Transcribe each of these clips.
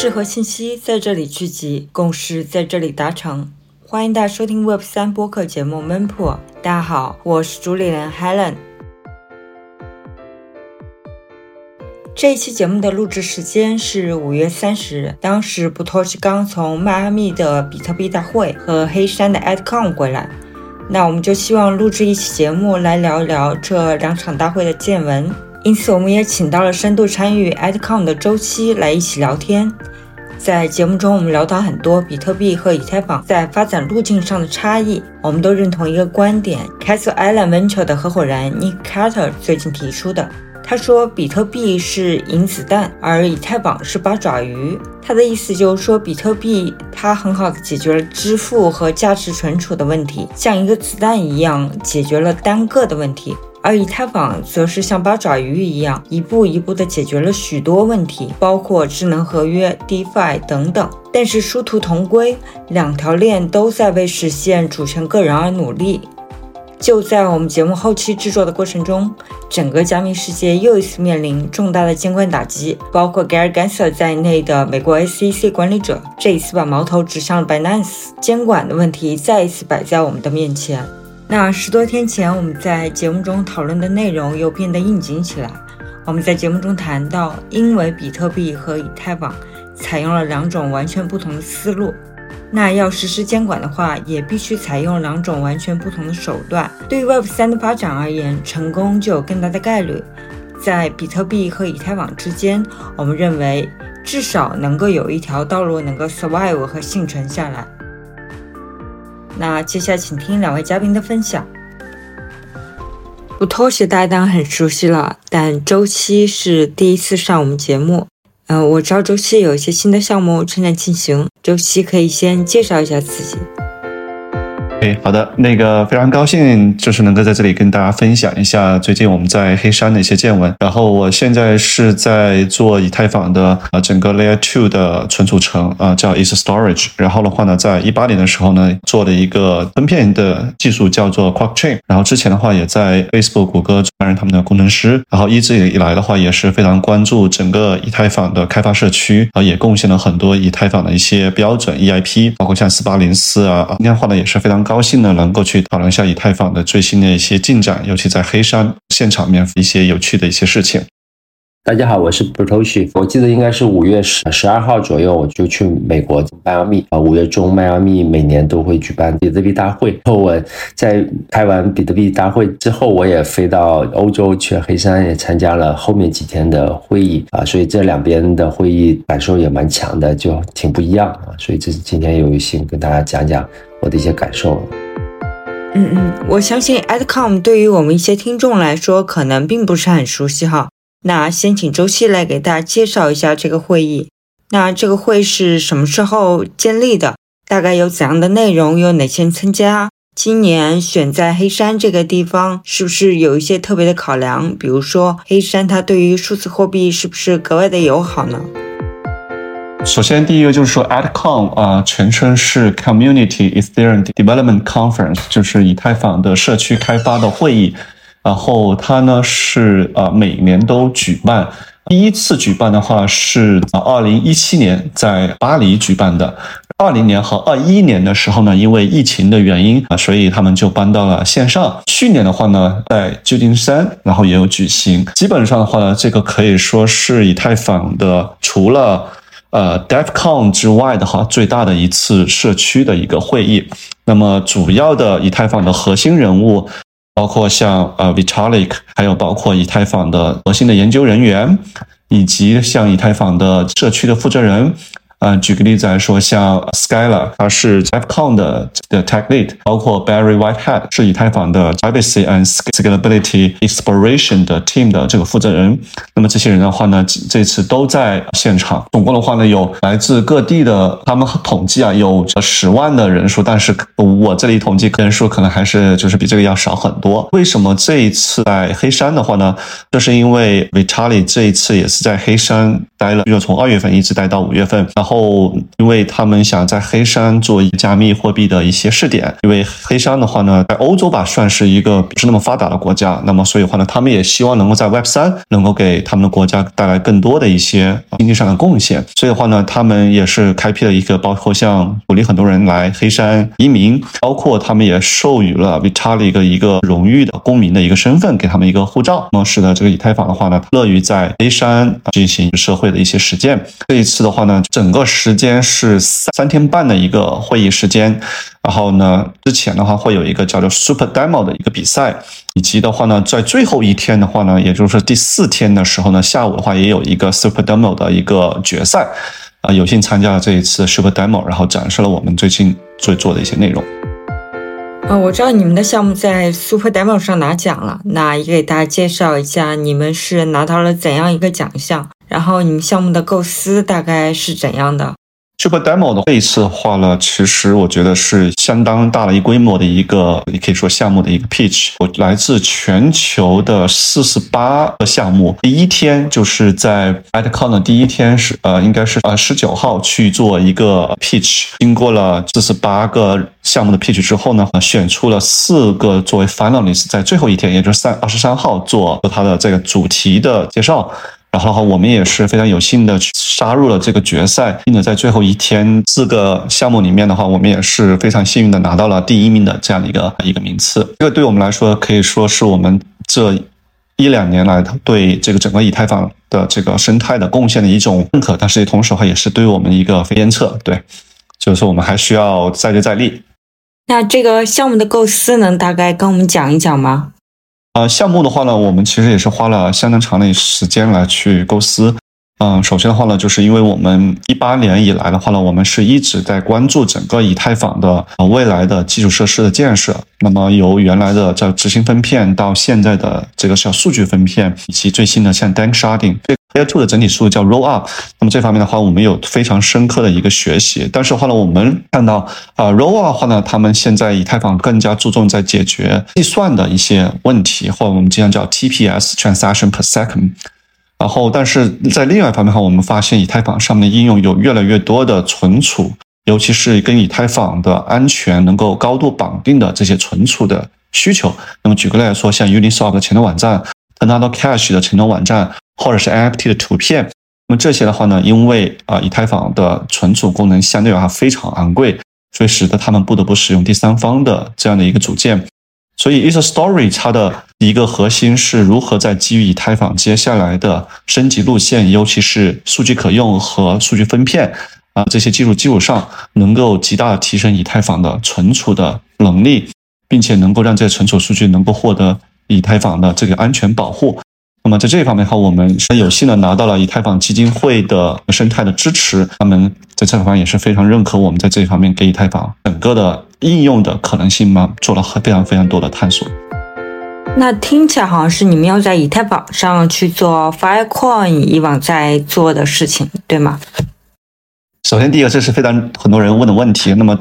识和信息在这里聚集，共识在这里达成。欢迎大家收听 Web 三播客节目《闷破》。大家好，我是主理人 Helen。这一期节目的录制时间是五月三十日，当时 b 托是刚从迈阿密的比特币大会和黑山的 AdCon 回来。那我们就希望录制一期节目来聊一聊这两场大会的见闻。因此，我们也请到了深度参与 AdCon 的周期来一起聊天。在节目中，我们聊到很多比特币和以太坊在发展路径上的差异。我们都认同一个观点：Castle Island Venture 的合伙人 Nick Carter 最近提出的。他说，比特币是银子弹，而以太坊是八爪鱼。他的意思就是说，比特币它很好的解决了支付和价值存储的问题，像一个子弹一样解决了单个的问题。而以太坊则是像八爪鱼一样，一步一步地解决了许多问题，包括智能合约、DeFi 等等。但是殊途同归，两条链都在为实现主权个人而努力。就在我们节目后期制作的过程中，整个加密世界又一次面临重大的监管打击，包括 Gary Gensler 在内的美国 SEC 管理者这一次把矛头指向了 Binance，监管的问题再一次摆在我们的面前。那十多天前，我们在节目中讨论的内容又变得应景起来。我们在节目中谈到，因为比特币和以太坊采用了两种完全不同的思路，那要实施监管的话，也必须采用两种完全不同的手段。对于 Web 三的发展而言，成功就有更大的概率。在比特币和以太坊之间，我们认为至少能够有一条道路能够 survive 和幸存下来。那接下来，请听两位嘉宾的分享。我拖鞋搭档很熟悉了，但周期是第一次上我们节目。嗯，我知道周期有一些新的项目正在进行，周期可以先介绍一下自己。哎，好的，那个非常高兴，就是能够在这里跟大家分享一下最近我们在黑山的一些见闻。然后我现在是在做以太坊的呃整个 Layer Two 的存储层啊，叫 Is Storage。然后的话呢，在一八年的时候呢，做了一个分片的技术叫做 Quark Chain。然后之前的话也在 Facebook、谷歌担任他们的工程师。然后一直以来的话也是非常关注整个以太坊的开发社区，啊也贡献了很多以太坊的一些标准 EIP，包括像四八零四啊，今天的也是非常。高兴呢，能够去讨论一下以太坊的最新的一些进展，尤其在黑山现场面一些有趣的一些事情。大家好，我是 b r t o s h i 我记得应该是五月十十二号左右，我就去美国迈阿密啊。五月中，迈阿密每年都会举办比特币大会。然后我在开完比特币大会之后，我也飞到欧洲去黑山，也参加了后面几天的会议啊。所以这两边的会议感受也蛮强的，就挺不一样啊。所以这是今天有幸跟大家讲讲我的一些感受。嗯嗯，我相信 AdCom 对于我们一些听众来说，可能并不是很熟悉哈。那先请周西来给大家介绍一下这个会议。那这个会是什么时候建立的？大概有怎样的内容？有哪些人参加？今年选在黑山这个地方，是不是有一些特别的考量？比如说，黑山它对于数字货币是不是格外的友好呢？首先，第一个就是说，AdCon 啊，全称是 Community Ethereum Development Conference，就是以太坊的社区开发的会议。然后它呢是呃每年都举办，第一次举办的话是二零一七年在巴黎举办的，二零年和二一年的时候呢，因为疫情的原因啊，所以他们就搬到了线上。去年的话呢，在旧金山，然后也有举行。基本上的话呢，这个可以说是以太坊的除了呃 DevCon 之外的话最大的一次社区的一个会议。那么主要的以太坊的核心人物。包括像呃 Vitalik，还有包括以太坊的核心的研究人员，以及像以太坊的社区的负责人。嗯，举个例子来说，像 Skylar，他是 DevCon 的的 Tech Lead，包括 Barry Whitehead 是以太坊的 Privacy and Scalability Exploration 的 Team 的这个负责人。那么这些人的话呢，这次都在现场。总共的话呢，有来自各地的，他们统计啊，有十万的人数。但是我这里统计人数可能还是就是比这个要少很多。为什么这一次在黑山的话呢？就是因为 Vitali 这一次也是在黑山待了，就从二月份一直待到五月份。然后，因为他们想在黑山做加密货币的一些试点，因为黑山的话呢，在欧洲吧算是一个不是那么发达的国家，那么所以话呢，他们也希望能够在 Web 三能够给他们的国家带来更多的一些经济上的贡献。所以的话呢，他们也是开辟了一个包括像鼓励很多人来黑山移民，包括他们也授予了 Vitalik 一个荣誉的公民的一个身份，给他们一个护照，那么使得这个以太坊的话呢，乐于在黑山进行社会的一些实践。这一次的话呢，整个时间是三天半的一个会议时间。然后呢，之前的话会有一个叫做 Super Demo 的一个比赛，以及的话呢，在最后一天的话呢，也就是第四天的时候呢，下午的话也有一个 Super Demo 的一个决赛。啊，有幸参加了这一次 Super Demo，然后展示了我们最近最做的一些内容。啊，我知道你们的项目在 Super Demo 上拿奖了，那也给大家介绍一下，你们是拿到了怎样一个奖项？然后你们项目的构思大概是怎样的？Super Demo 的这一次的话呢，其实我觉得是相当大的一规模的一个，也可以说项目的一个 pitch。我来自全球的四十八个项目，第一天就是在 AdCon 的第一天是呃，应该是呃十九号去做一个 pitch。经过了四十八个项目的 pitch 之后呢，选出了四个作为 finalist，在最后一天，也就是三二十三号做它的这个主题的介绍。然后，我们也是非常有幸的杀入了这个决赛，并且在最后一天四个项目里面的话，我们也是非常幸运的拿到了第一名的这样的一个一个名次。这个对我们来说可以说是我们这一两年来对这个整个以太坊的这个生态的贡献的一种认可，但是同时的话也是对我们一个鞭策。对，就是说我们还需要再接再厉。那这个项目的构思能大概跟我们讲一讲吗？呃，项目的话呢，我们其实也是花了相当长的时间来去构思。嗯，首先的话呢，就是因为我们一八年以来的话呢，我们是一直在关注整个以太坊的呃未来的基础设施的建设。那么由原来的叫执行分片到现在的这个叫数据分片，以及最新的像 Danksharding。Layer Two 的整体速度叫 Roll Up，那么这方面的话，我们有非常深刻的一个学习。但是的话呢，我们看到啊，Roll Up 的话呢，他们现在以太坊更加注重在解决计算的一些问题，或者我们经常叫 TPS Transaction Per Second。然后，但是在另外一方面的话，我们发现以太坊上面的应用有越来越多的存储，尤其是跟以太坊的安全能够高度绑定的这些存储的需求。那么举个例来说，像 Uniswap 的前端网站、Tornado Cash 的前端网站。或者是 NFT 的图片，那么这些的话呢，因为啊以太坊的存储功能相对而言非常昂贵，所以使得他们不得不使用第三方的这样的一个组件。所以 Ether Story 它的一个核心是如何在基于以太坊接下来的升级路线，尤其是数据可用和数据分片啊这些技术基础上，能够极大的提升以太坊的存储的能力，并且能够让这些存储数据能够获得以太坊的这个安全保护。那么在这一方面的话，我们是有幸的拿到了以太坊基金会的生态的支持，他们在这方面也是非常认可我们在这一方面给以太坊整个的应用的可能性嘛，做了非常非常多的探索。那听起来好像是你们要在以太坊上去做 Filecoin 以往在做的事情，对吗？首先，第一个这是非常很多人问的问题。那么。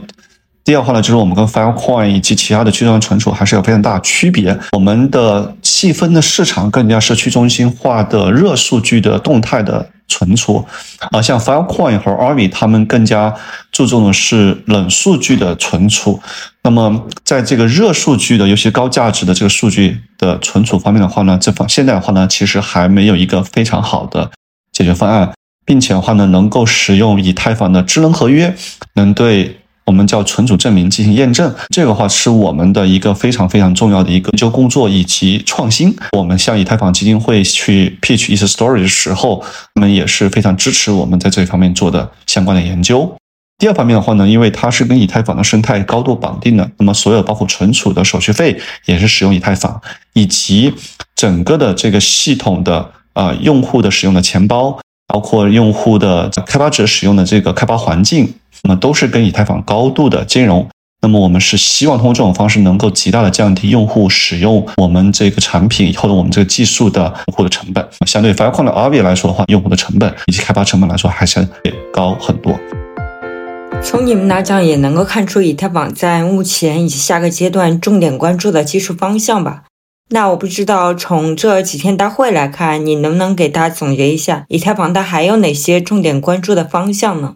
第二话呢，就是我们跟 Filecoin 以及其他的去中心存储还是有非常大区别。我们的细分的市场更加是去中心化的热数据的动态的存储，啊，像 Filecoin 和 Army 他们更加注重的是冷数据的存储。那么在这个热数据的，尤其高价值的这个数据的存储方面的话呢，这方现在的话呢，其实还没有一个非常好的解决方案，并且的话呢，能够使用以太坊的智能合约，能对。我们叫存储证明进行验证，这个话是我们的一个非常非常重要的一个研究工作以及创新。我们向以太坊基金会去 pitch ETH Story 的时候，他们也是非常支持我们在这方面做的相关的研究。第二方面的话呢，因为它是跟以太坊的生态高度绑定的，那么所有包括存储的手续费也是使用以太坊，以及整个的这个系统的呃用户的使用的钱包，包括用户的开发者使用的这个开发环境。那么都是跟以太坊高度的兼容。那么我们是希望通过这种方式，能够极大的降低用户使用我们这个产品或者我们这个技术的用户的成本。相对 Filecoin 的 a r v 来说的话，用户的成本以及开发成本来说，还是高很多。从你们来讲也能够看出，以太坊在目前以及下个阶段重点关注的技术方向吧。那我不知道从这几天大会来看，你能不能给大家总结一下以太坊它还有哪些重点关注的方向呢？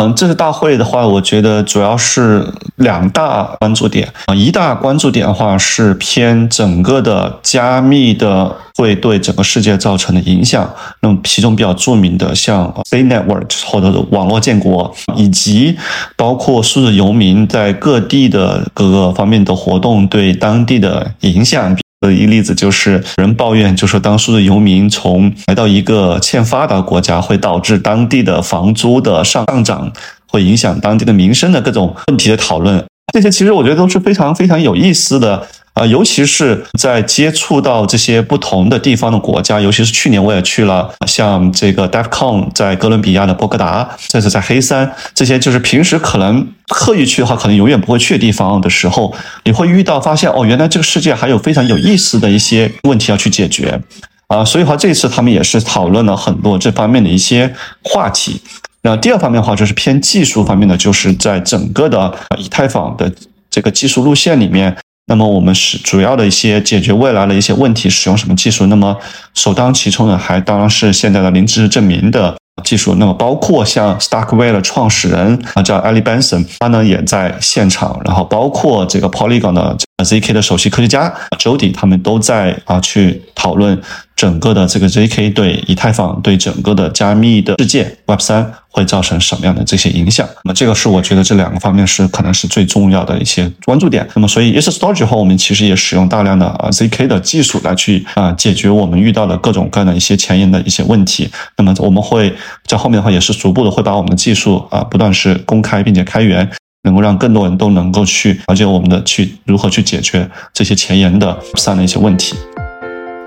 嗯，这次大会的话，我觉得主要是两大关注点啊。一大关注点的话是偏整个的加密的会对整个世界造成的影响。那么其中比较著名的，像 C Network 或者网络建国，以及包括数字游民在各地的各个方面的活动对当地的影响。的一例子就是人抱怨，就说当初的游民从来到一个欠发达国家，会导致当地的房租的上上涨，会影响当地的民生的各种问题的讨论。这些其实我觉得都是非常非常有意思的。啊，尤其是在接触到这些不同的地方的国家，尤其是去年我也去了，像这个 DevCon 在哥伦比亚的波哥达，这次在黑山，这些就是平时可能刻意去的话，可能永远不会去的地方的时候，你会遇到发现哦，原来这个世界还有非常有意思的一些问题要去解决啊，所以话这次他们也是讨论了很多这方面的一些话题。那第二方面的话，就是偏技术方面的，就是在整个的以太坊的这个技术路线里面。那么我们是主要的一些解决未来的一些问题，使用什么技术？那么首当其冲的还当然是现在的零知识证明的技术。那么包括像 Starkware 的创始人啊，叫 Ali Benson，他呢也在现场。然后包括这个 Polygon 的 ZK 的首席科学家 Jody，他们都在啊去讨论。整个的这个 ZK 对以太坊对整个的加密的世界 Web 三会造成什么样的这些影响？那么这个是我觉得这两个方面是可能是最重要的一些关注点。那么所以 e t h Storage 后，我们其实也使用大量的啊 ZK 的技术来去啊解决我们遇到的各种各样的一些前沿的一些问题。那么我们会在后面的话也是逐步的会把我们的技术啊不断是公开并且开源，能够让更多人都能够去了解我们的去如何去解决这些前沿的上的一些问题。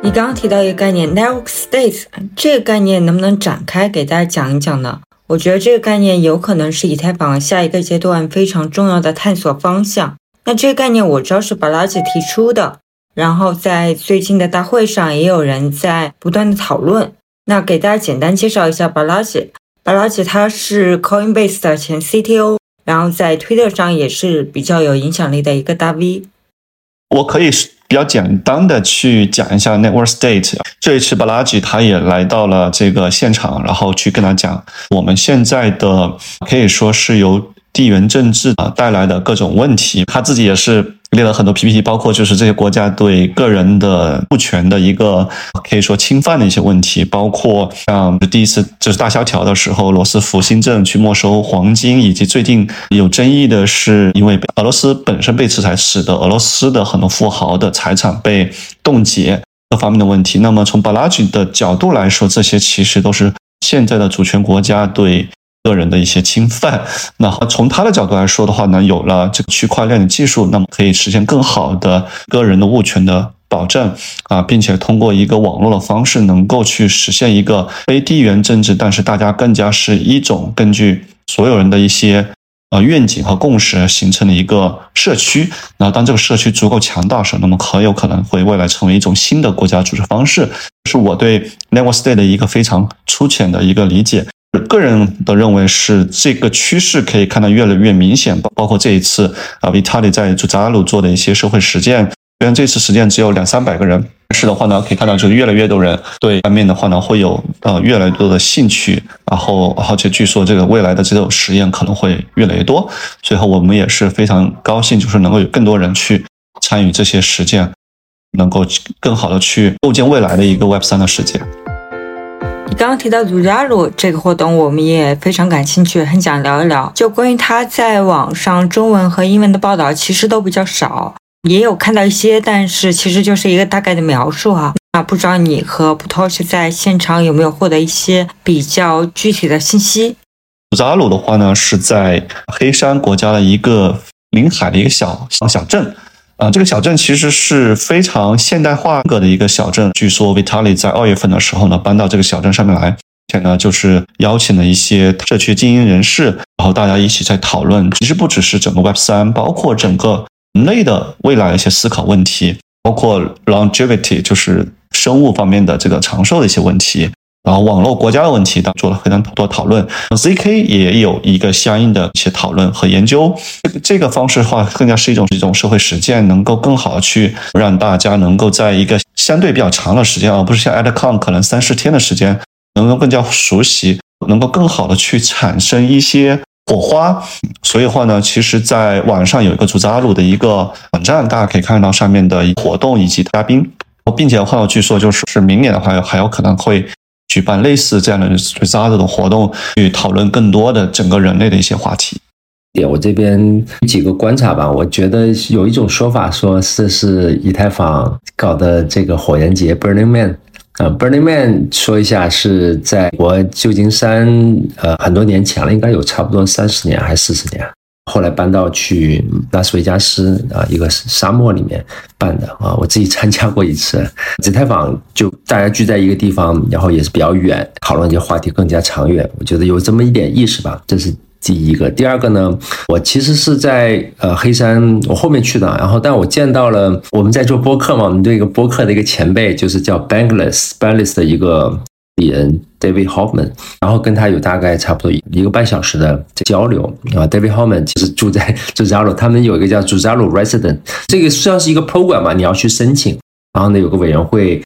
你刚刚提到一个概念 network states，这个概念能不能展开给大家讲一讲呢？我觉得这个概念有可能是以太坊下一个阶段非常重要的探索方向。那这个概念我知道是巴拉姐提出的，然后在最近的大会上也有人在不断的讨论。那给大家简单介绍一下巴拉吉。巴拉吉他是 Coinbase 的前 CTO，然后在 Twitter 上也是比较有影响力的一个大 V。我可以比较简单的去讲一下 Network State。这一次巴拉吉他也来到了这个现场，然后去跟他讲我们现在的可以说是由地缘政治啊带来的各种问题。他自己也是。列了很多 PPT，包括就是这些国家对个人的物权的一个可以说侵犯的一些问题，包括像第一次就是大萧条的时候，罗斯福新政去没收黄金，以及最近有争议的是，因为俄罗斯本身被制裁，使得俄罗斯的很多富豪的财产被冻结各方面的问题。那么从巴拉吉的角度来说，这些其实都是现在的主权国家对。个人的一些侵犯，那从他的角度来说的话呢，有了这个区块链的技术，那么可以实现更好的个人的物权的保证啊，并且通过一个网络的方式，能够去实现一个非地缘政治，但是大家更加是一种根据所有人的一些呃愿景和共识形成的一个社区。那当这个社区足够强大时，那么很有可能会未来成为一种新的国家组织方式。是我对 Network State 的一个非常粗浅的一个理解。个人的认为是这个趋势可以看到越来越明显，包括这一次啊，v i t a l i 在主扎鲁做的一些社会实践，虽然这次实践只有两三百个人，但是的话呢，可以看到就是越来越多人对方面的话呢会有呃越来越多的兴趣，然后而且据说这个未来的这种实验可能会越来越多，最后我们也是非常高兴，就是能够有更多人去参与这些实践，能够更好的去构建未来的一个 Web 三的世界。刚刚提到祖扎鲁这个活动，我们也非常感兴趣，很想聊一聊。就关于他在网上中文和英文的报道，其实都比较少，也有看到一些，但是其实就是一个大概的描述哈。那不知道你和 p o 是在现场有没有获得一些比较具体的信息？祖扎鲁的话呢，是在黑山国家的一个临海的一个小小镇。啊，这个小镇其实是非常现代化格的一个小镇。据说 Vitali 在二月份的时候呢，搬到这个小镇上面来，且呢就是邀请了一些社区精英人士，然后大家一起在讨论。其实不只是整个 Web 三，包括整个人类的未来一些思考问题，包括 longevity，就是生物方面的这个长寿的一些问题。然后网络国家的问题，当做了非常多讨论。ZK 也有一个相应的一些讨论和研究。这个这个方式的话，更加是一种一种社会实践，能够更好的去让大家能够在一个相对比较长的时间，而不是像 AdCon 可能三四天的时间，能够更加熟悉，能够更好的去产生一些。火花，所以的话呢，其实在网上有一个主扎鲁的一个网站，大家可以看到上面的活动以及嘉宾，并且的话，据说就是是明年的话，还有可能会举办类似这样的主扎鲁的活动，去讨论更多的整个人类的一些话题。点我这边几个观察吧，我觉得有一种说法说这是以太坊搞的这个火焰节 （Burning Man）。呃，Burning Man 说一下是在我旧金山，呃，很多年前了，应该有差不多三十年还是四十年，后来搬到去拉斯维加斯啊，一个沙漠里面办的啊，我自己参加过一次。紫太坊就大家聚在一个地方，然后也是比较远，讨论这些话题更加长远，我觉得有这么一点意识吧，这是。第一个，第二个呢，我其实是在呃黑山，我后面去的，然后但我见到了我们在做播客嘛，我们这个播客的一个前辈，就是叫 Bangless Bangless 的一个人 David Hoffman，然后跟他有大概差不多一个半小时的交流啊，David Hoffman 其实住在 Zalo，他们有一个叫 Zalo Resident，这个算是一个 program 嘛，你要去申请，然后呢有个委员会。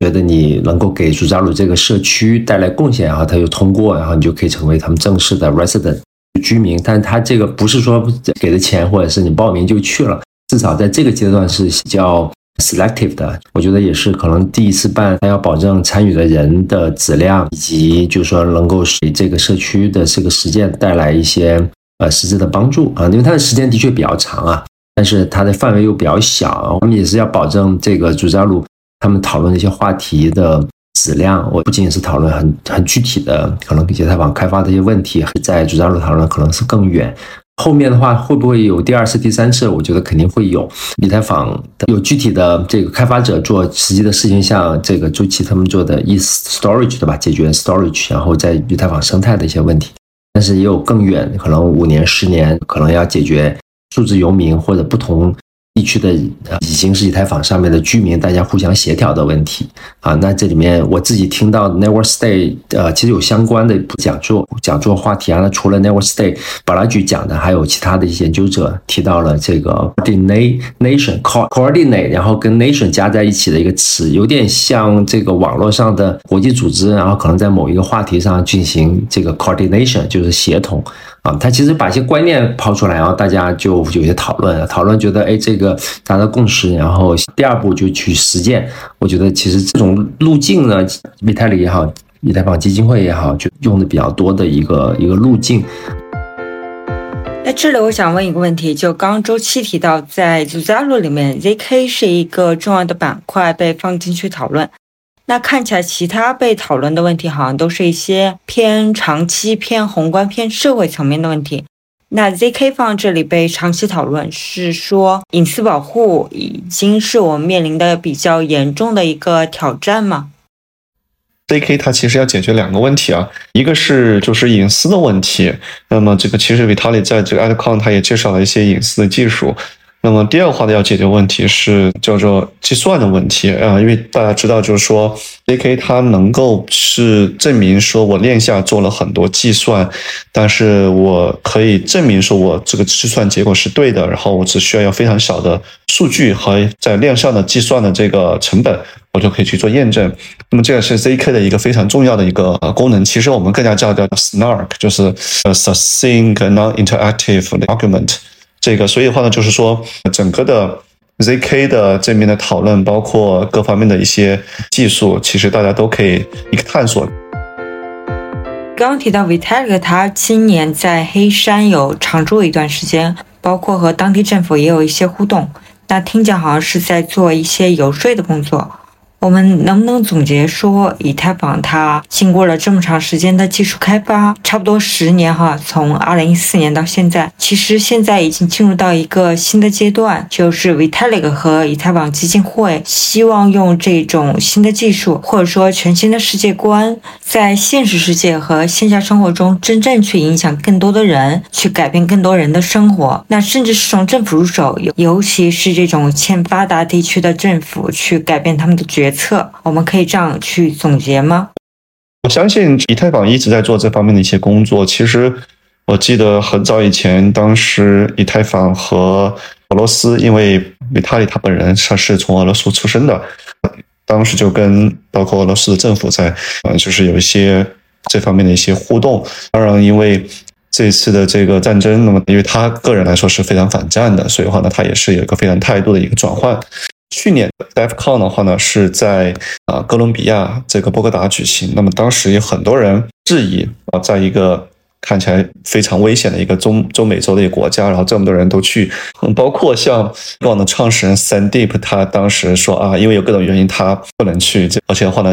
觉得你能够给朱扎鲁这个社区带来贡献，然后他就通过，然后你就可以成为他们正式的 resident 居民。但他这个不是说给的钱，或者是你报名就去了，至少在这个阶段是比较 selective 的。我觉得也是可能第一次办，他要保证参与的人的质量，以及就是说能够给这个社区的这个实践带来一些呃实质的帮助啊。因为它的时间的确比较长啊，但是它的范围又比较小，我们也是要保证这个主扎鲁。他们讨论的一些话题的质量，我不仅仅是讨论很很具体的，可能以太坊开发的一些问题，在主张路讨论可能是更远。后面的话会不会有第二次、第三次？我觉得肯定会有。以太坊的有具体的这个开发者做实际的事情，像这个周琦他们做的 e storage 对吧？解决 storage，然后在以太坊生态的一些问题。但是也有更远，可能五年、十年，可能要解决数字游民或者不同。地区的呃已经是以太坊上面的居民，大家互相协调的问题啊。那这里面我自己听到 Never Stay，呃，其实有相关的讲座讲座话题啊。那除了 Never Stay，巴拉举讲的，还有其他的一些研究者提到了这个 coordination coordinate，然后跟 nation 加在一起的一个词，有点像这个网络上的国际组织，然后可能在某一个话题上进行这个 coordination，就是协同。啊，他其实把一些观念抛出来，然后大家就有些讨论，讨论觉得，哎，这个达到共识，然后第二步就去实践。我觉得其实这种路径呢，维泰里也好，以太坊基金会也好，就用的比较多的一个一个路径。那这里我想问一个问题，就刚周期提到，在 z a r o 里面，ZK 是一个重要的板块被放进去讨论。那看起来，其他被讨论的问题好像都是一些偏长期、偏宏观、偏社会层面的问题。那 ZK 放这里被长期讨论，是说隐私保护已经是我们面临的比较严重的一个挑战吗？ZK 它其实要解决两个问题啊，一个是就是隐私的问题。那么这个其实 Vitalik 在这个 AdCon 他也介绍了一些隐私的技术。那么第二话呢，要解决问题是叫做计算的问题啊，因为大家知道，就是说 ZK 它能够是证明说我链下做了很多计算，但是我可以证明说我这个计算结果是对的，然后我只需要要非常小的数据和在链上的计算的这个成本，我就可以去做验证。那么这个是 ZK 的一个非常重要的一个功能。其实我们更加叫叫 Snark，就是呃 Succinct Non-Interactive Argument。这个，所以的话呢，就是说，整个的 ZK 的这边的讨论，包括各方面的一些技术，其实大家都可以一个探索。刚刚提到 Vitalik，他今年在黑山有常住一段时间，包括和当地政府也有一些互动。那听讲好像是在做一些游说的工作。我们能不能总结说，以太坊它经过了这么长时间的技术开发，差不多十年哈，从二零一四年到现在，其实现在已经进入到一个新的阶段，就是 Vitalik 和以太坊基金会希望用这种新的技术，或者说全新的世界观，在现实世界和线下生活中真正去影响更多的人，去改变更多人的生活。那甚至是从政府入手，尤尤其是这种欠发达地区的政府，去改变他们的决决策。我们可以这样去总结吗？我相信以太坊一直在做这方面的一些工作。其实我记得很早以前，当时以太坊和俄罗斯，因为维塔利他本人他是从俄罗斯出生的，当时就跟包括俄罗斯的政府在呃，就是有一些这方面的一些互动。当然，因为这次的这个战争，那么因为他个人来说是非常反战的，所以的话呢，他也是有一个非常态度的一个转换。去年的 DevCon 的话呢，是在啊哥伦比亚这个波哥达举行。那么当时有很多人质疑啊，在一个看起来非常危险的一个中中美洲的一个国家，然后这么多人都去，包括像往的创始人 Sandeep，他当时说啊，因为有各种原因他不能去，而且的话呢，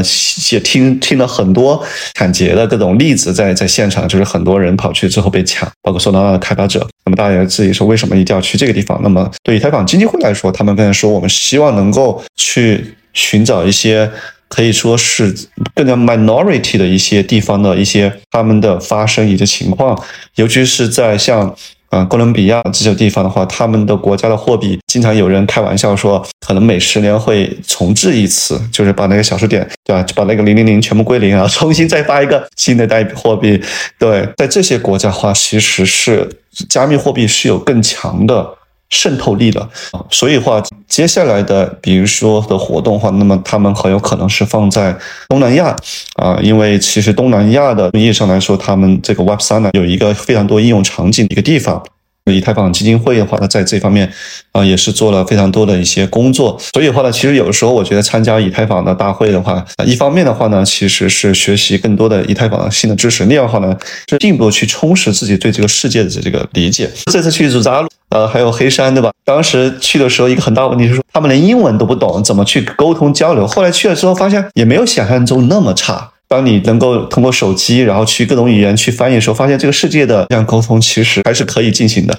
也听听了很多抢劫的各种例子，在在现场，就是很多人跑去之后被抢，包括受到的开发者。那么大家质疑说，为什么一定要去这个地方？那么对以太坊基金会来说，他们跟人说，我们希望能够去寻找一些。可以说是更加 minority 的一些地方的一些他们的发生以及情况，尤其是在像啊哥伦比亚这些地方的话，他们的国家的货币经常有人开玩笑说，可能每十年会重置一次，就是把那个小数点对吧，就把那个零零零全部归零啊，重新再发一个新的代币货币。对，在这些国家的话，其实是加密货币是有更强的。渗透力的啊，所以话接下来的，比如说的活动话，那么他们很有可能是放在东南亚啊，因为其实东南亚的意义上来说，他们这个 Web 三呢有一个非常多应用场景的一个地方。以太坊基金会的话，它在这方面啊也是做了非常多的一些工作。所以的话呢，其实有的时候我觉得参加以太坊的大会的话，一方面的话呢，其实是学习更多的以太坊的新的知识；另外的话呢，是进一步去充实自己对这个世界的这个理解。这次去祖扎鲁。呃，还有黑山，对吧？当时去的时候，一个很大问题是说，他们连英文都不懂，怎么去沟通交流？后来去了之后，发现也没有想象中那么差。当你能够通过手机，然后去各种语言去翻译的时候，发现这个世界的这样沟通其实还是可以进行的。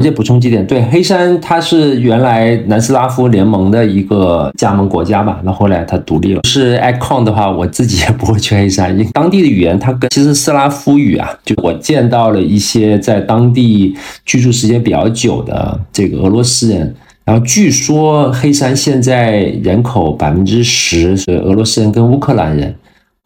再补充几点，对黑山，它是原来南斯拉夫联盟的一个加盟国家吧？那后来它独立了。是 icon 的话，我自己也不会去黑山，因为当地的语言它跟其实斯拉夫语啊，就我见到了一些在当地居住时间比较久的这个俄罗斯人，然后据说黑山现在人口百分之十是俄罗斯人跟乌克兰人。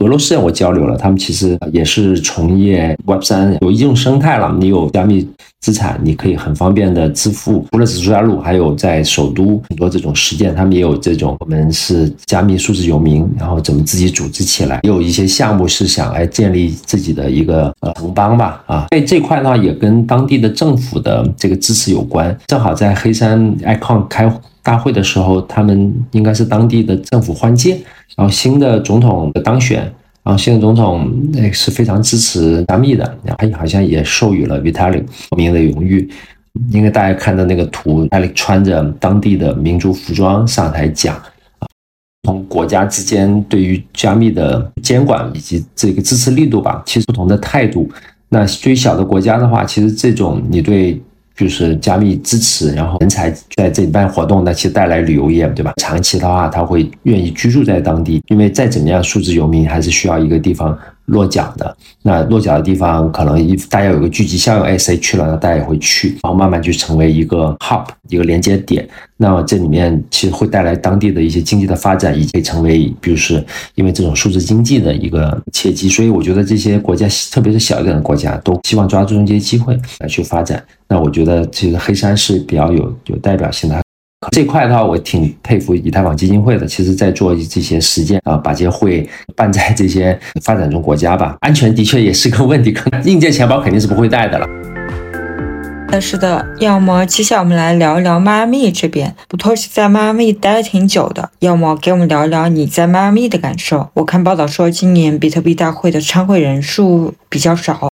俄罗斯人我交流了，他们其实也是从业 Web 三，有一种生态了。你有加密资产，你可以很方便的支付。除了指数加入，还有在首都很多这种实践，他们也有这种。我们是加密数字游民，然后怎么自己组织起来？也有一些项目是想来建立自己的一个呃城邦吧。啊，所以这块呢也跟当地的政府的这个支持有关。正好在黑山 Icon 开。大会的时候，他们应该是当地的政府换届，然后新的总统的当选，然后新的总统那是非常支持加密的，然后好像也授予了 Vitalik 名的荣誉。应该大家看到那个图，Vitalik 穿着当地的民族服装上台讲，啊，从国家之间对于加密的监管以及这个支持力度吧，其实不同的态度。那对于小的国家的话，其实这种你对。就是加密支持，然后人才在这里办活动，那其实带来旅游业，对吧？长期的话，他会愿意居住在当地，因为再怎么样，数字游民还是需要一个地方。落脚的那落脚的地方，可能一大家有个聚集效应，哎，谁去了，那大家也会去，然后慢慢就成为一个 hub，一个连接点。那么这里面其实会带来当地的一些经济的发展，以及成为，比如是因为这种数字经济的一个契机。所以我觉得这些国家，特别是小一点的国家，都希望抓住这些机会来去发展。那我觉得其实黑山是比较有有代表性的。这块的话，我挺佩服以太坊基金会的。其实，在做这些实践啊，把这些会办在这些发展中国家吧。安全的确也是个问题，可能硬件钱包肯定是不会带的了。呃，是的。要么接下来我们来聊一聊迈阿密这边。不托是在迈阿密待了挺久的，要么给我们聊一聊你在迈阿密的感受。我看报道说，今年比特币大会的参会人数比较少。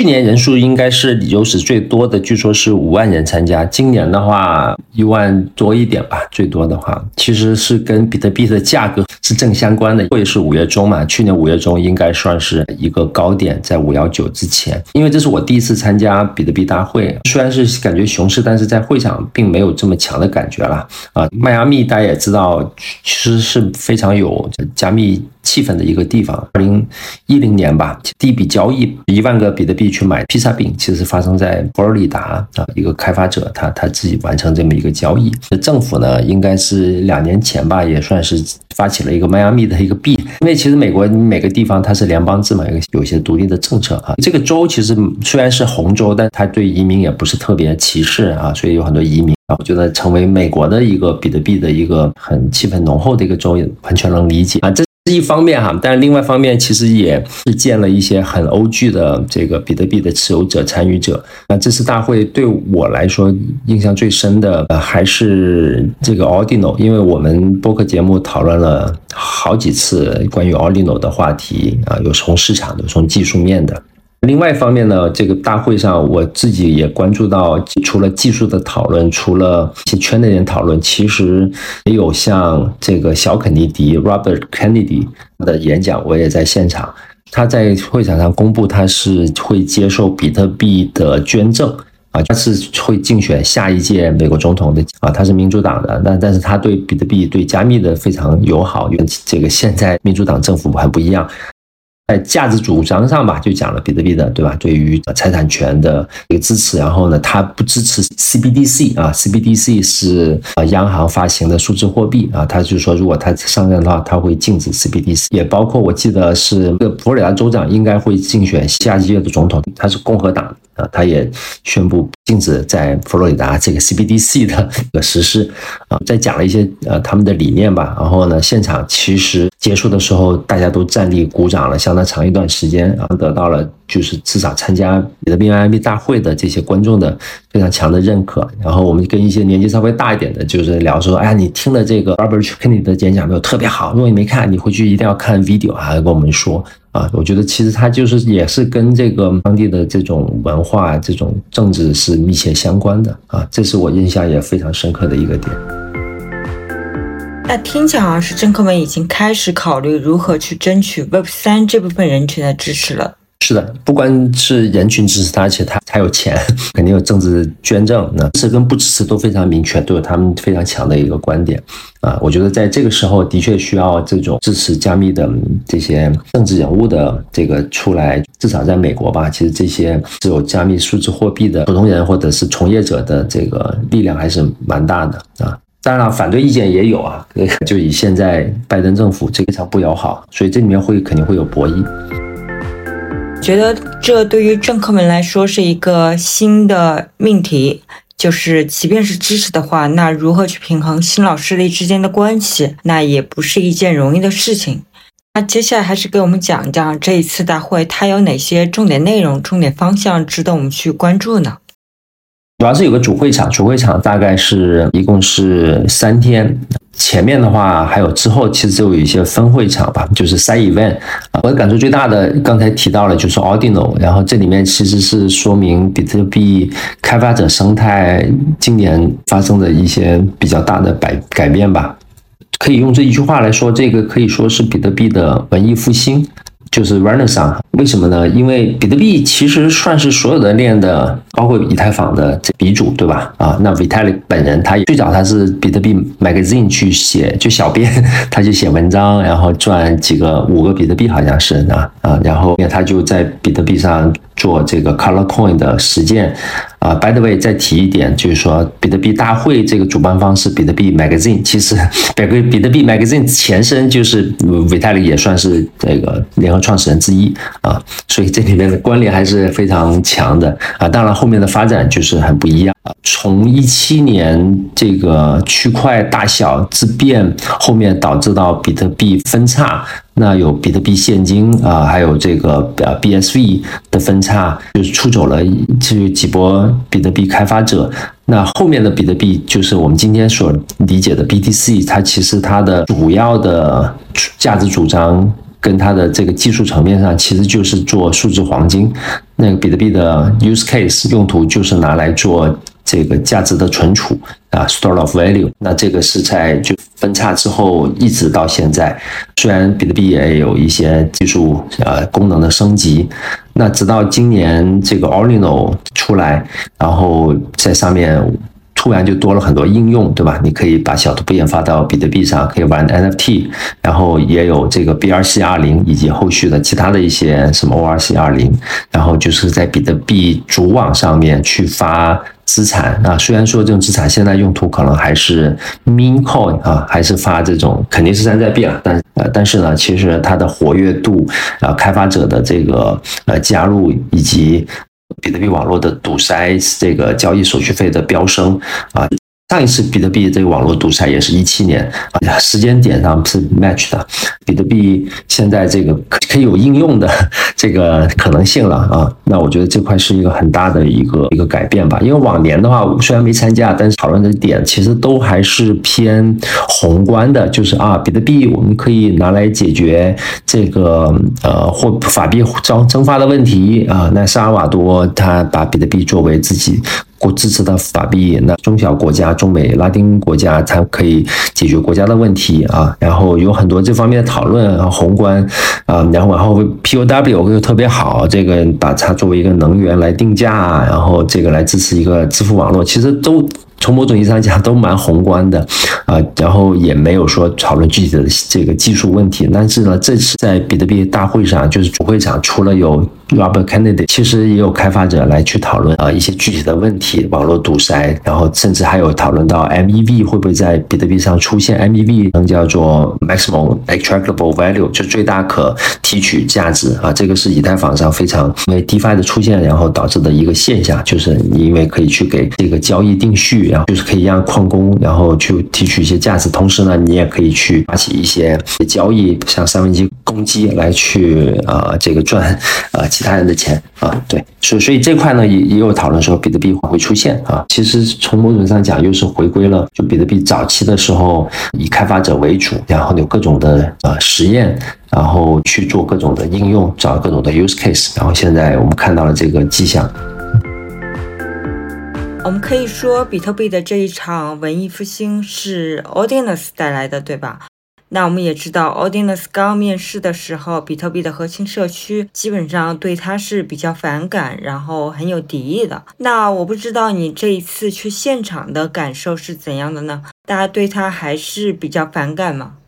去年人数应该是有史最多的，据说是五万人参加。今年的话，一万多一点吧，最多的话，其实是跟比特币的价格是正相关的。会是五月中嘛？去年五月中应该算是一个高点，在五幺九之前。因为这是我第一次参加比特币大会，虽然是感觉熊市，但是在会场并没有这么强的感觉了。啊，迈阿密大家也知道，其实是非常有加密气氛的一个地方。二零一零年吧，第一笔交易一万个比特币去买披萨饼，其实发生在佛罗里达啊，一个开发者他他自己完成这么一个交易。政府呢，应该是两年前吧，也算是发起了一个迈阿密的一个币，因为其实美国每个地方它是联邦制嘛，有有些独立的政策啊。这个州其实虽然是红州，但它对移民也不是特别歧视啊，所以有很多移民。我觉得成为美国的一个比特币的一个很气氛浓厚的一个州，也完全能理解啊。这一方面哈，但是另外一方面其实也是见了一些很欧剧的这个比特币的持有者、参与者。那这次大会对我来说印象最深的呃还是这个 Ordino，因为我们播客节目讨论了好几次关于 Ordino 的话题啊，有从市场的，从技术面的。另外一方面呢，这个大会上我自己也关注到，除了技术的讨论，除了一些圈内人讨论，其实也有像这个小肯尼迪 （Robert Kennedy） 的演讲，我也在现场。他在会场上公布，他是会接受比特币的捐赠啊，他是会竞选下一届美国总统的啊，他是民主党的，但但是他对比特币、对加密的非常友好，跟这个现在民主党政府很不一样。在价值主张上吧，就讲了比特币的，对吧？对于财产权的一个支持，然后呢，它不支持 CBDC 啊，CBDC 是啊央行发行的数字货币啊，他就说如果他上任的话，他会禁止 CBDC，也包括我记得是这个佛罗里达州长应该会竞选下一届的总统，他是共和党啊，他也宣布禁止在佛罗里达这个 CBDC 的一个实施啊，再讲了一些呃他们的理念吧，然后呢，现场其实结束的时候大家都站立鼓掌了，相当。长一段时间，然后得到了就是至少参加比特币 M 币大会的这些观众的非常强的认可。然后我们跟一些年纪稍微大一点的，就是聊说，哎呀，你听了这个 Robert Kennedy 的演讲没有？特别好。如果你没看，你回去一定要看 video 啊，跟我们说啊。我觉得其实他就是也是跟这个当地的这种文化、这种政治是密切相关的啊。这是我印象也非常深刻的一个点。那听起来好像是政客们已经开始考虑如何去争取 Web 三这部分人群的支持了。是的，不光是人群支持他，而且他还有钱，肯定有政治捐赠。那支持跟不支持都非常明确，都有他们非常强的一个观点。啊，我觉得在这个时候的确需要这种支持加密的这些政治人物的这个出来。至少在美国吧，其实这些持有加密数字货币的普通人或者是从业者的这个力量还是蛮大的啊。当然了，反对意见也有啊，就以现在拜登政府这非常不友好，所以这里面会肯定会有博弈。觉得这对于政客们来说是一个新的命题，就是即便是支持的话，那如何去平衡新老势力之间的关系，那也不是一件容易的事情。那接下来还是给我们讲讲这一次大会它有哪些重点内容、重点方向值得我们去关注呢？主要是有个主会场，主会场大概是一共是三天。前面的话还有之后，其实就有一些分会场吧，就是 side event。啊，我感触最大的，刚才提到了就是 Ordino，然后这里面其实是说明比特币开发者生态今年发生的一些比较大的改改变吧。可以用这一句话来说，这个可以说是比特币的文艺复兴。就是 Renaissance，为什么呢？因为比特币其实算是所有的链的，包括以太坊的鼻祖，对吧？啊，那 Vitalik 本人他最早他是比特币 Magazine 去写，就小编，他就写文章，然后赚几个五个比特币好像是啊啊，然后他就在比特币上做这个 Color Coin 的实践。啊，By the way，再提一点，就是说比特币大会这个主办方是比特币 Magazine，其实比特比特币 Magazine 前身就是维泰利，也算是这个联合创始人之一啊，所以这里面的关联还是非常强的啊。当然后面的发展就是很不一样啊。从一七年这个区块大小之变后面导致到比特币分叉。那有比特币现金啊，还有这个呃 BSV 的分叉，就是出走了这几波比特币开发者。那后面的比特币就是我们今天所理解的 BTC，它其实它的主要的价值主张跟它的这个技术层面上，其实就是做数字黄金。那个比特币的 use case 用途就是拿来做。这个价值的存储啊，store of value，那这个是在就分叉之后一直到现在，虽然比特币也有一些技术呃功能的升级，那直到今年这个 Orino 出来，然后在上面突然就多了很多应用，对吧？你可以把小图片发到比特币上，可以玩 NFT，然后也有这个 BRC 二零以及后续的其他的一些什么 ORC 二零，然后就是在比特币主网上面去发资产啊。虽然说这种资产现在用途可能还是 MinCoin 啊，还是发这种肯定是山寨币啊，但呃，但是呢，其实它的活跃度啊，开发者的这个呃加入以及。比特币网络的堵塞，这个交易手续费的飙升啊！上一次比特币这个网络独裁也是一七年啊，时间点上是 match 的。比特币现在这个可可以有应用的 这个可能性了啊，那我觉得这块是一个很大的一个一个改变吧。因为往年的话，虽然没参加，但是讨论的点其实都还是偏宏观的，就是啊，比特币我们可以拿来解决这个呃或法币蒸蒸发的问题啊。那萨尔瓦多他把比特币作为自己。国支持的法币，那中小国家、中美拉丁国家才可以解决国家的问题啊。然后有很多这方面的讨论，宏观啊，然后然后 POW 又特别好，这个把它作为一个能源来定价，然后这个来支持一个支付网络，其实都。从某种意义上讲，都蛮宏观的，啊，然后也没有说讨论具体的这个技术问题。但是呢，这次在比特币大会上，就是主会场，除了有 Robert Kennedy，其实也有开发者来去讨论啊一些具体的问题，网络堵塞，然后甚至还有讨论到 MEV 会不会在比特币上出现 MEV，能叫做 Maximum Extractable Value，就最大可提取价值啊，这个是以太坊上非常因为 DeFi 的出现，然后导致的一个现象，就是因为可以去给这个交易定序。然后就是可以让矿工，然后去提取一些价值，同时呢，你也可以去发起一些交易，像三文鸡攻击来去啊，这个赚啊其他人的钱啊，对，所所以这块呢也也有讨论说比特币会出现啊，其实从某种上讲又是回归了就比特币早期的时候以开发者为主，然后有各种的呃实验，然后去做各种的应用，找各种的 use case，然后现在我们看到了这个迹象。我们可以说，比特币的这一场文艺复兴是 Audinus 带来的，对吧？那我们也知道，Audinus 刚面试的时候，比特币的核心社区基本上对他是比较反感，然后很有敌意的。那我不知道你这一次去现场的感受是怎样的呢？大家对他还是比较反感吗？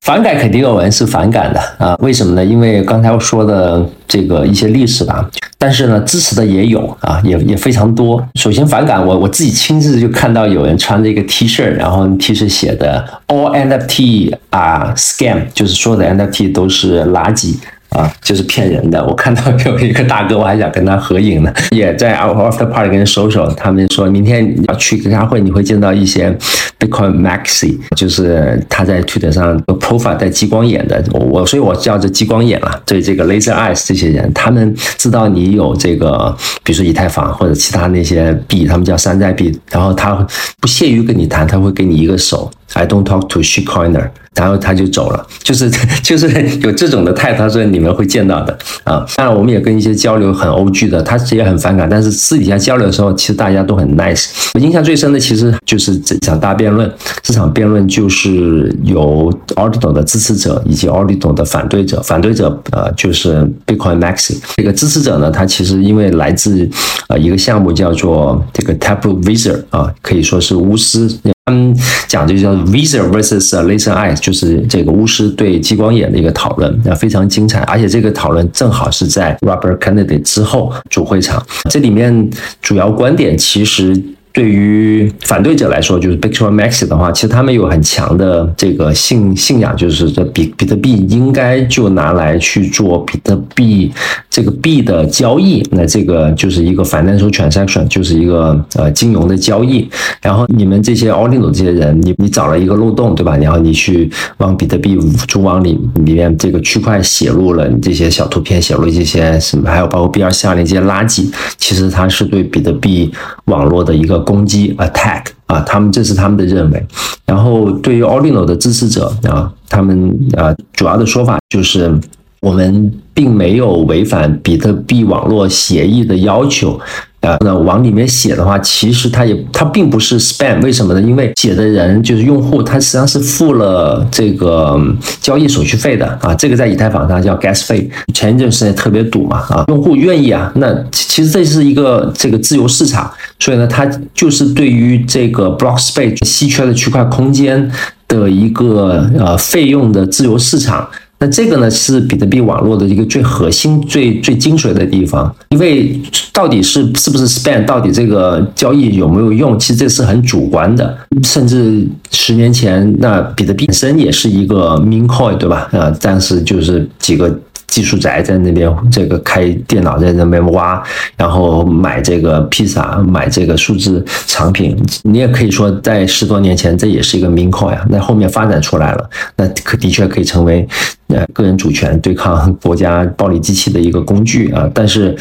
反感肯定有人是反感的啊，为什么呢？因为刚才我说的这个一些历史吧，但是呢，支持的也有啊，也也非常多。首先反感，我我自己亲自就看到有人穿着一个 T 恤，然后 T 恤写的 All NFT are scam，就是所有的 NFT 都是垃圾。啊，就是骗人的！我看到有一个大哥，我还想跟他合影呢，也在 After Party 跟人收收。他们说明天要去开会，你会见到一些 Bitcoin Maxi，就是他在 Twitter 上 profile 带激光眼的。我所以，我叫这激光眼了。对这个 Laser Eyes 这些人，他们知道你有这个，比如说以太坊或者其他那些币，他们叫山寨币，然后他不屑于跟你谈，他会给你一个手。I don't talk to shitcoiner，然后他就走了，就是 就是有这种的态度，他说你们会见到的啊。当然，我们也跟一些交流很欧剧的，他也很反感，但是私底下交流的时候，其实大家都很 nice。我印象最深的其实就是这场大辩论，这场辩论就是有 Ordinal 的支持者以及 Ordinal 的反对者，反对者呃就是 Bitcoin Maxi，这个支持者呢，他其实因为来自呃一个项目叫做这个 Taproot Wizard 啊，可以说是巫师。他们讲这个叫 Visa versus Laser Eyes，就是这个巫师对激光眼的一个讨论，那非常精彩。而且这个讨论正好是在 Robert Kennedy 之后主会场。这里面主要观点其实。对于反对者来说，就是 Bitcoin Max 的话，其实他们有很强的这个信信仰，就是这比比特币应该就拿来去做比特币这个币的交易，那这个就是一个 financial transaction，就是一个呃金融的交易。然后你们这些 a u d i n o 这些人，你你找了一个漏洞，对吧？然后你去往比特币主网里里面这个区块写入了你这些小图片，写入这些什么，还有包括 BRC 这些垃圾，其实它是对比特币网络的一个。攻击 attack 啊，他们这是他们的认为。然后对于 Ordinal 的支持者啊，他们啊主要的说法就是我们并没有违反比特币网络协议的要求。啊，那往里面写的话，其实它也它并不是 spam，为什么呢？因为写的人就是用户，他实际上是付了这个交易手续费的啊，这个在以太坊上叫 gas 费。前一段时间特别堵嘛啊，用户愿意啊，那其实这是一个这个自由市场，所以呢，它就是对于这个 block space 稀缺的区块空间的一个呃费用的自由市场。那这个呢是比特币网络的一个最核心、最最精髓的地方，因为到底是是不是 span，到底这个交易有没有用，其实这是很主观的。甚至十年前，那比特币本身也是一个 min coin，对吧？啊，但是就是几个。技术宅在那边，这个开电脑在那边挖，然后买这个披萨，买这个数字产品。你也可以说，在十多年前，这也是一个 meme coin 啊。那后面发展出来了，那可的确可以成为呃个人主权对抗国家暴力机器的一个工具啊。但是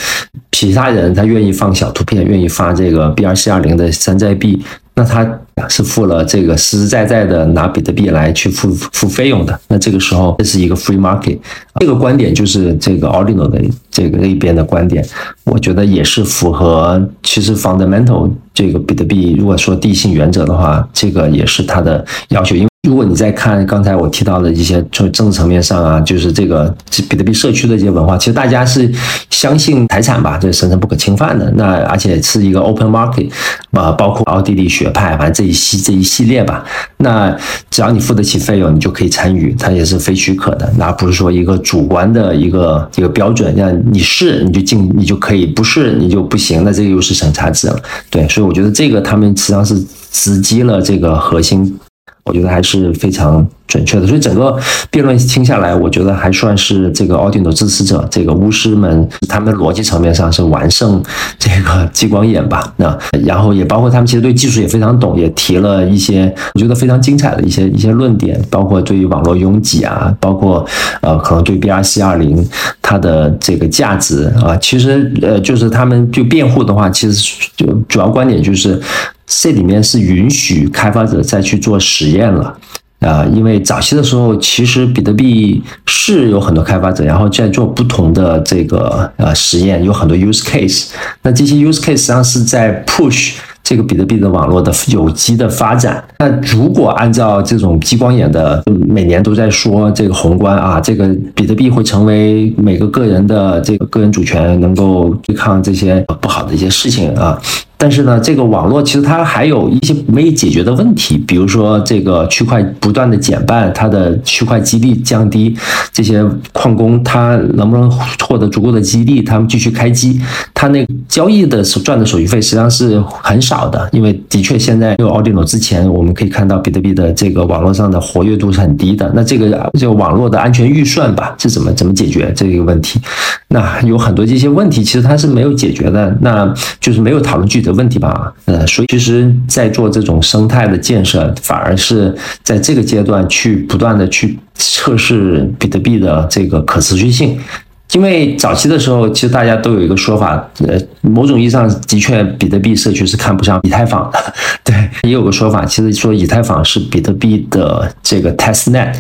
其他人他愿意放小图片，愿意发这个 B R C 二零的山寨币。那他是付了这个实实在在的拿比特币来去付付费用的，那这个时候这是一个 free market，这个观点就是这个 Ordinal 的这个那边的观点，我觉得也是符合其实 fundamental 这个比特币如果说地性原则的话，这个也是它的要求，因为。如果你再看刚才我提到的一些从政治层面上啊，就是这个比特币社区的一些文化，其实大家是相信财产吧，这神圣不可侵犯的。那而且是一个 open market，啊，包括奥地利学派，反正这一系这一系列吧。那只要你付得起费用，你就可以参与，它也是非许可的，那不是说一个主观的一个一个标准，让你是你就进你就可以，不是你就不行。那这个又是审查制了，对，所以我觉得这个他们实际上是直击了这个核心。我觉得还是非常准确的，所以整个辩论听下来，我觉得还算是这个 Audino 支持者，这个巫师们他们逻辑层面上是完胜这个激光眼吧。那然后也包括他们其实对技术也非常懂，也提了一些我觉得非常精彩的一些一些论点，包括对于网络拥挤啊，包括呃可能对 BRC 二零它的这个价值啊，其实呃就是他们就辩护的话，其实就主要观点就是。这里面是允许开发者再去做实验了，啊，因为早期的时候，其实比特币是有很多开发者，然后在做不同的这个呃实验，有很多 use case。那这些 use case 实际上是在 push 这个比特币的网络的有机的发展。那如果按照这种激光眼的每年都在说这个宏观啊，这个比特币会成为每个个人的这个个人主权，能够对抗这些不好的一些事情啊。但是呢，这个网络其实它还有一些没解决的问题，比如说这个区块不断的减半，它的区块激励降低，这些矿工他能不能获得足够的激励，他们继续开机？他那交易的赚的手续费实际上是很少的，因为的确现在有奥迪诺之前，我们可以看到比特币的这个网络上的活跃度是很低的。那这个这个网络的安全预算吧，是怎么怎么解决这个问题？那有很多这些问题其实它是没有解决的，那就是没有讨论具体。的问题吧，呃，所以其实，在做这种生态的建设，反而是在这个阶段去不断的去测试比特币的这个可持续性。因为早期的时候，其实大家都有一个说法，呃，某种意义上的确，比特币社区是看不上以太坊的。对，也有个说法，其实说以太坊是比特币的这个 test net。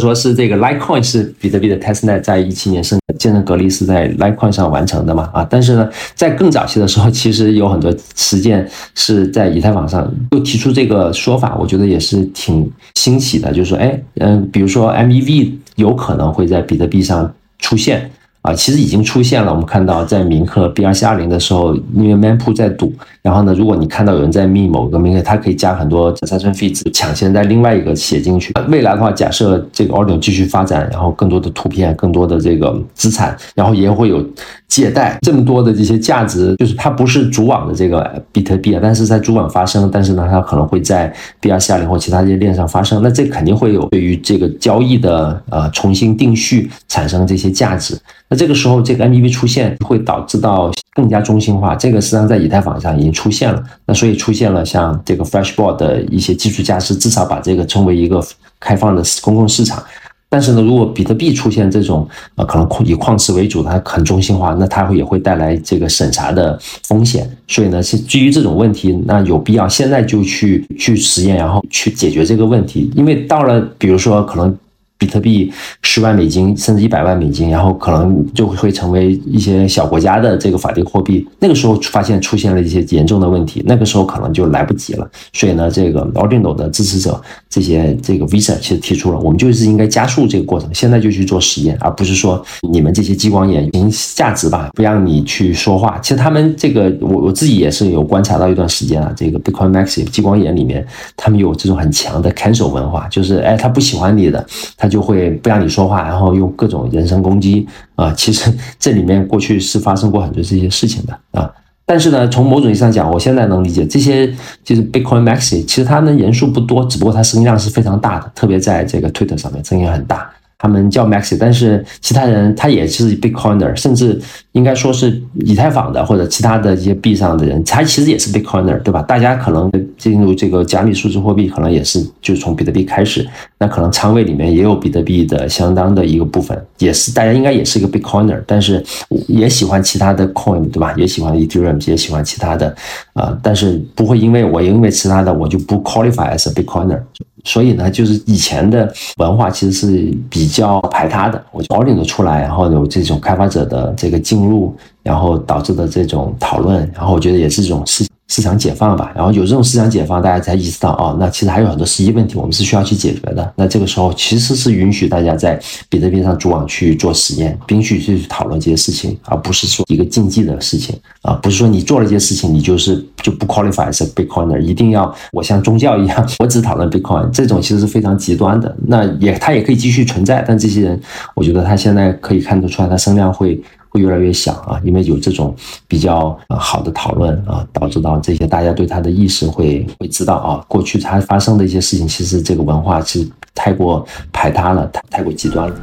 说是这个 Litecoin 是比特币的 testnet，在一七年生见证隔离是在 Litecoin 上完成的嘛？啊，但是呢，在更早期的时候，其实有很多实践是在以太坊上又提出这个说法，我觉得也是挺新奇的，就是说，哎，嗯，比如说 MEV 有可能会在比特币上出现。啊，其实已经出现了。我们看到在铭刻 BRC 二零的时候，因为 Mampu 在赌，然后呢，如果你看到有人在密某个铭刻，它可以加很多三顺费值，抢先在另外一个写进去。未来的话，假设这个 Ordinal 继续发展，然后更多的图片、更多的这个资产，然后也会有借贷这么多的这些价值，就是它不是主网的这个比特币，但是在主网发生，但是呢，它可能会在 BRC 二零或其他这些链上发生，那这肯定会有对于这个交易的呃重新定序产生这些价值。那这个时候，这个 MEV 出现会导致到更加中心化，这个实际上在以太坊上已经出现了。那所以出现了像这个 Flashboard 的一些技术家是至少把这个称为一个开放的公共市场。但是呢，如果比特币出现这种呃可能以矿池为主，它很中心化，那它会也会带来这个审查的风险。所以呢，是基于这种问题，那有必要现在就去去实验，然后去解决这个问题。因为到了比如说可能。比特币十万美金甚至一百万美金，然后可能就会成为一些小国家的这个法定货币。那个时候发现出现了一些严重的问题，那个时候可能就来不及了。所以呢，这个 Ordinal 的支持者这些这个 Visa 其实提出了，我们就是应该加速这个过程，现在就去做实验，而不是说你们这些激光眼凭价值吧，不让你去说话。其实他们这个我我自己也是有观察到一段时间啊，这个 Bitcoin Maxi 激光眼里面，他们有这种很强的 cancel 文化，就是哎他不喜欢你的，他就会不让你说话，然后用各种人身攻击啊。其实这里面过去是发生过很多这些事情的啊。但是呢，从某种意义上讲，我现在能理解这些就是 Bitcoin Maxi，其实他们人数不多，只不过他声音量是非常大的，特别在这个 Twitter 上面声音很大。他们叫 Maxi，但是其他人他也是 Bitcoiner，甚至应该说是以太坊的或者其他的一些币上的人，他其实也是 Bitcoiner，对吧？大家可能进入这个加密数字货币，可能也是就从比特币开始，那可能仓位里面也有比特币的相当的一个部分，也是大家应该也是一个 Bitcoiner，但是也喜欢其他的 Coin，对吧？也喜欢 Ethereum，也喜欢其他的啊，但是不会因为我因为其他的我就不 qualify as a Bitcoiner。所以呢，就是以前的文化其实是比较排他的。我保领的出来，然后有这种开发者的这个进进入，然后导致的这种讨论，然后我觉得也是这种市。市场解放吧，然后有这种市场解放，大家才意识到哦，那其实还有很多实际问题，我们是需要去解决的。那这个时候其实是允许大家在比特币上主网去做实验，允许去讨论这些事情，而不是说一个禁忌的事情啊，不是说你做了这些事情，你就是就不 qualify as Bitcoiner，一定要我像宗教一样，我只讨论 Bitcoin，这种其实是非常极端的。那也他也可以继续存在，但这些人，我觉得他现在可以看得出来，他声量会。会越来越小啊，因为有这种比较好的讨论啊，导致到这些大家对他的意识会会知道啊，过去他发生的一些事情，其实这个文化是太过排他了，太太过极端了。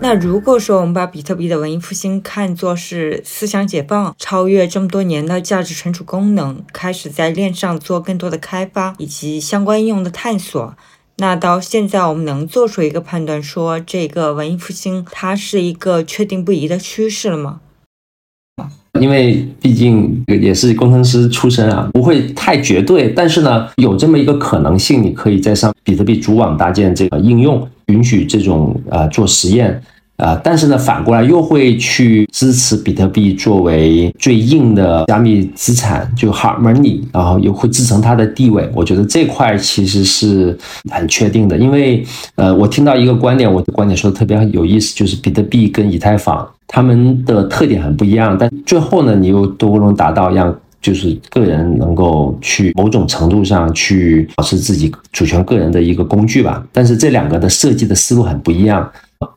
那如果说我们把比特币的文艺复兴看作是思想解放，超越这么多年的价值存储功能，开始在链上做更多的开发以及相关应用的探索。那到现在，我们能做出一个判断，说这个文艺复兴它是一个确定不移的趋势了吗？因为毕竟也是工程师出身啊，不会太绝对，但是呢，有这么一个可能性，你可以在上比特币主网搭建这个应用，允许这种呃做实验。啊，但是呢，反过来又会去支持比特币作为最硬的加密资产，就 hard money，然后又会支撑它的地位。我觉得这块其实是很确定的，因为呃，我听到一个观点，我的观点说的特别有意思，就是比特币跟以太坊它们的特点很不一样，但最后呢，你又都能达到让就是个人能够去某种程度上去保持自己主权个人的一个工具吧。但是这两个的设计的思路很不一样。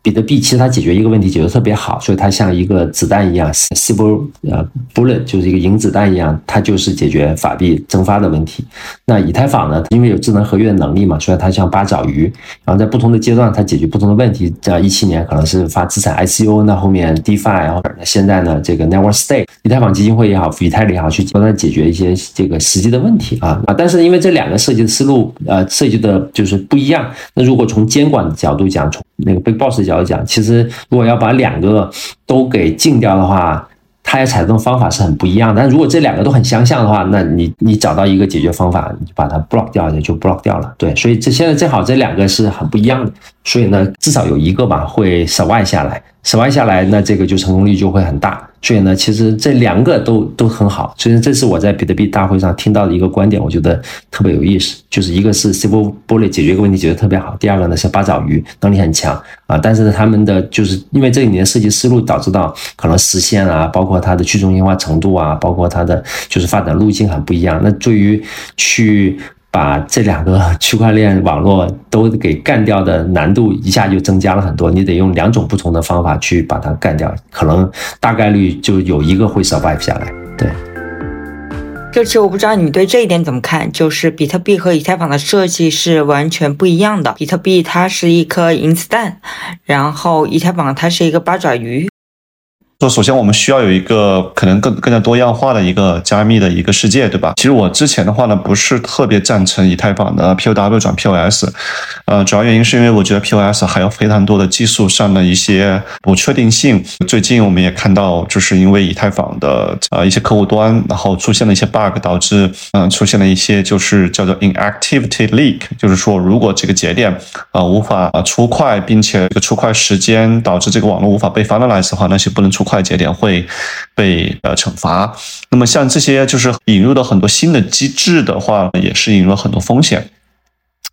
比特币其实它解决一个问题解决特别好，所以它像一个子弹一样，silver 呃 bullet 就是一个银子弹一样，它就是解决法币蒸发的问题。那以太坊呢，因为有智能合约的能力嘛，所以它像八爪鱼，然后在不同的阶段它解决不同的问题。像一七年可能是发资产 ICO，那后面 DeFi，然后现在呢这个 Never Stay，以太坊基金会也好，以太里也好，去帮它解决一些这个实际的问题啊啊！但是因为这两个设计的思路呃设计的就是不一样，那如果从监管角度讲，从那个 Big Boss 的角度讲，其实如果要把两个都给禁掉的话，它要采用的方法是很不一样的。但如果这两个都很相像的话，那你你找到一个解决方法，你把它 block 掉，也就 block 掉了。对，所以这现在正好这两个是很不一样的，所以呢，至少有一个吧会 S one 下来，S one 下来，那这个就成功率就会很大。所以呢，其实这两个都都很好。所以这是我在比特币大会上听到的一个观点，我觉得特别有意思。就是一个是 Silver Bullet 解决一个问题解决特别好，第二个呢是八爪鱼能力很强啊。但是他们的就是因为这里面设计思路导致到可能实现啊，包括它的去中心化程度啊，包括它的就是发展路径很不一样。那对于去把这两个区块链网络都给干掉的难度一下就增加了很多，你得用两种不同的方法去把它干掉，可能大概率就有一个会 survive 下来。对，这期我不知道你对这一点怎么看，就是比特币和以太坊的设计是完全不一样的。比特币它是一颗银子弹，然后以太坊它是一个八爪鱼。说，首先我们需要有一个可能更更加多样化的一个加密的一个世界，对吧？其实我之前的话呢，不是特别赞成以太坊的 POW 转 POS，呃，主要原因是因为我觉得 POS 还有非常多的技术上的一些不确定性。最近我们也看到，就是因为以太坊的呃一些客户端，然后出现了一些 bug，导致嗯出现了一些就是叫做 inactivity leak，就是说如果这个节点啊无法出块，并且这个出块时间导致这个网络无法被 finalize 的话，那些不能出块快节点会被呃惩罚。那么像这些就是引入的很多新的机制的话，也是引入了很多风险。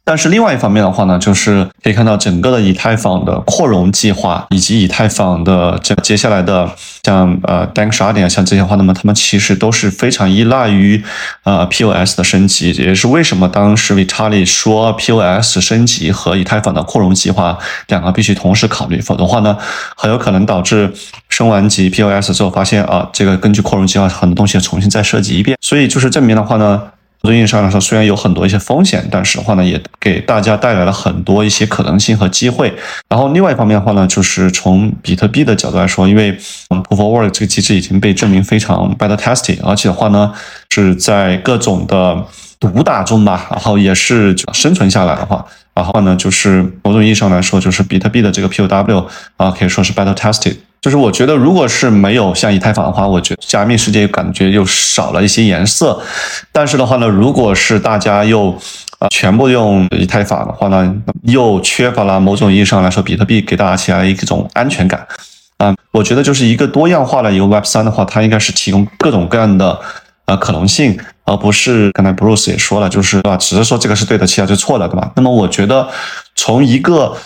但是另外一方面的话呢，就是可以看到整个的以太坊的扩容计划，以及以太坊的这接下来的像呃 Dank 十二点像这些话，那么他们其实都是非常依赖于呃 POS 的升级，也是为什么当时 Vitali 说 POS 升级和以太坊的扩容计划两个必须同时考虑，否则的话呢，很有可能导致升完级 POS 之后发现啊，这个根据扩容计划很多东西要重新再设计一遍，所以就是证明的话呢。从意义上来说，虽然有很多一些风险，但是的话呢，也给大家带来了很多一些可能性和机会。然后另外一方面的话呢，就是从比特币的角度来说，因为 Proof of Work 这个机制已经被证明非常 beta tested，而且的话呢，是在各种的毒打中吧，然后也是生存下来的话，然后呢，就是某种意义上来说，就是比特币的这个 POW 啊，可以说是 beta tested。就是我觉得，如果是没有像以太坊的话，我觉得加密世界感觉又少了一些颜色。但是的话呢，如果是大家又啊全部用以太坊的话呢，又缺乏了某种意义上来说比特币给大家起来一种安全感啊。我觉得就是一个多样化的一个 Web 三的话，它应该是提供各种各样的呃可能性，而不是刚才 Bruce 也说了，就是对吧？只是说这个是对的，其他就错了，对吧？那么我觉得从一个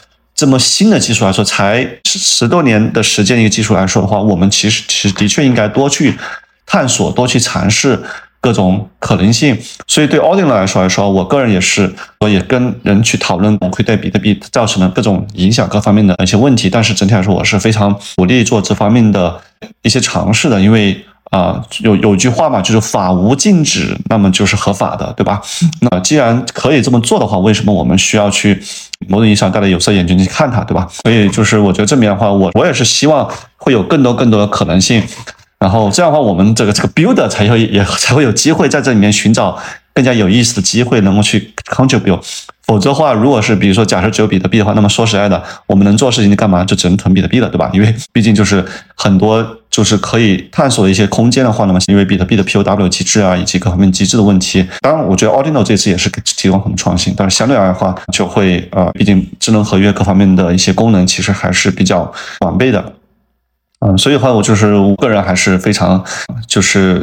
这么新的技术来说，才十十多年的时间一个技术来说的话，我们其实其实的确应该多去探索，多去尝试各种可能性。所以对 Audino 来说来说，我个人也是，我也跟人去讨论，会对比特币造成了各种影响各方面的一些问题。但是整体来说，我是非常鼓励做这方面的一些尝试的，因为。啊，有有句话嘛，就是法无禁止，那么就是合法的，对吧？那既然可以这么做的话，为什么我们需要去某种意义上戴着有色眼镜去看它，对吧？所以就是我觉得这面的话，我我也是希望会有更多更多的可能性，然后这样的话，我们这个这个 builder 才会也才会有机会在这里面寻找更加有意思的机会，能够去 contribute。否则的话，如果是比如说假设只有比特币的话，那么说实在的，我们能做事情就干嘛？就只能囤比特币了，对吧？因为毕竟就是很多就是可以探索的一些空间的话，那么因为比特币的 POW 机制啊，以及各方面机制的问题，当然我觉得 Audino 这次也是提供很多创新，但是相对来的话，就会呃，毕竟智能合约各方面的一些功能其实还是比较完备的，嗯，所以的话，我就是我个人还是非常就是。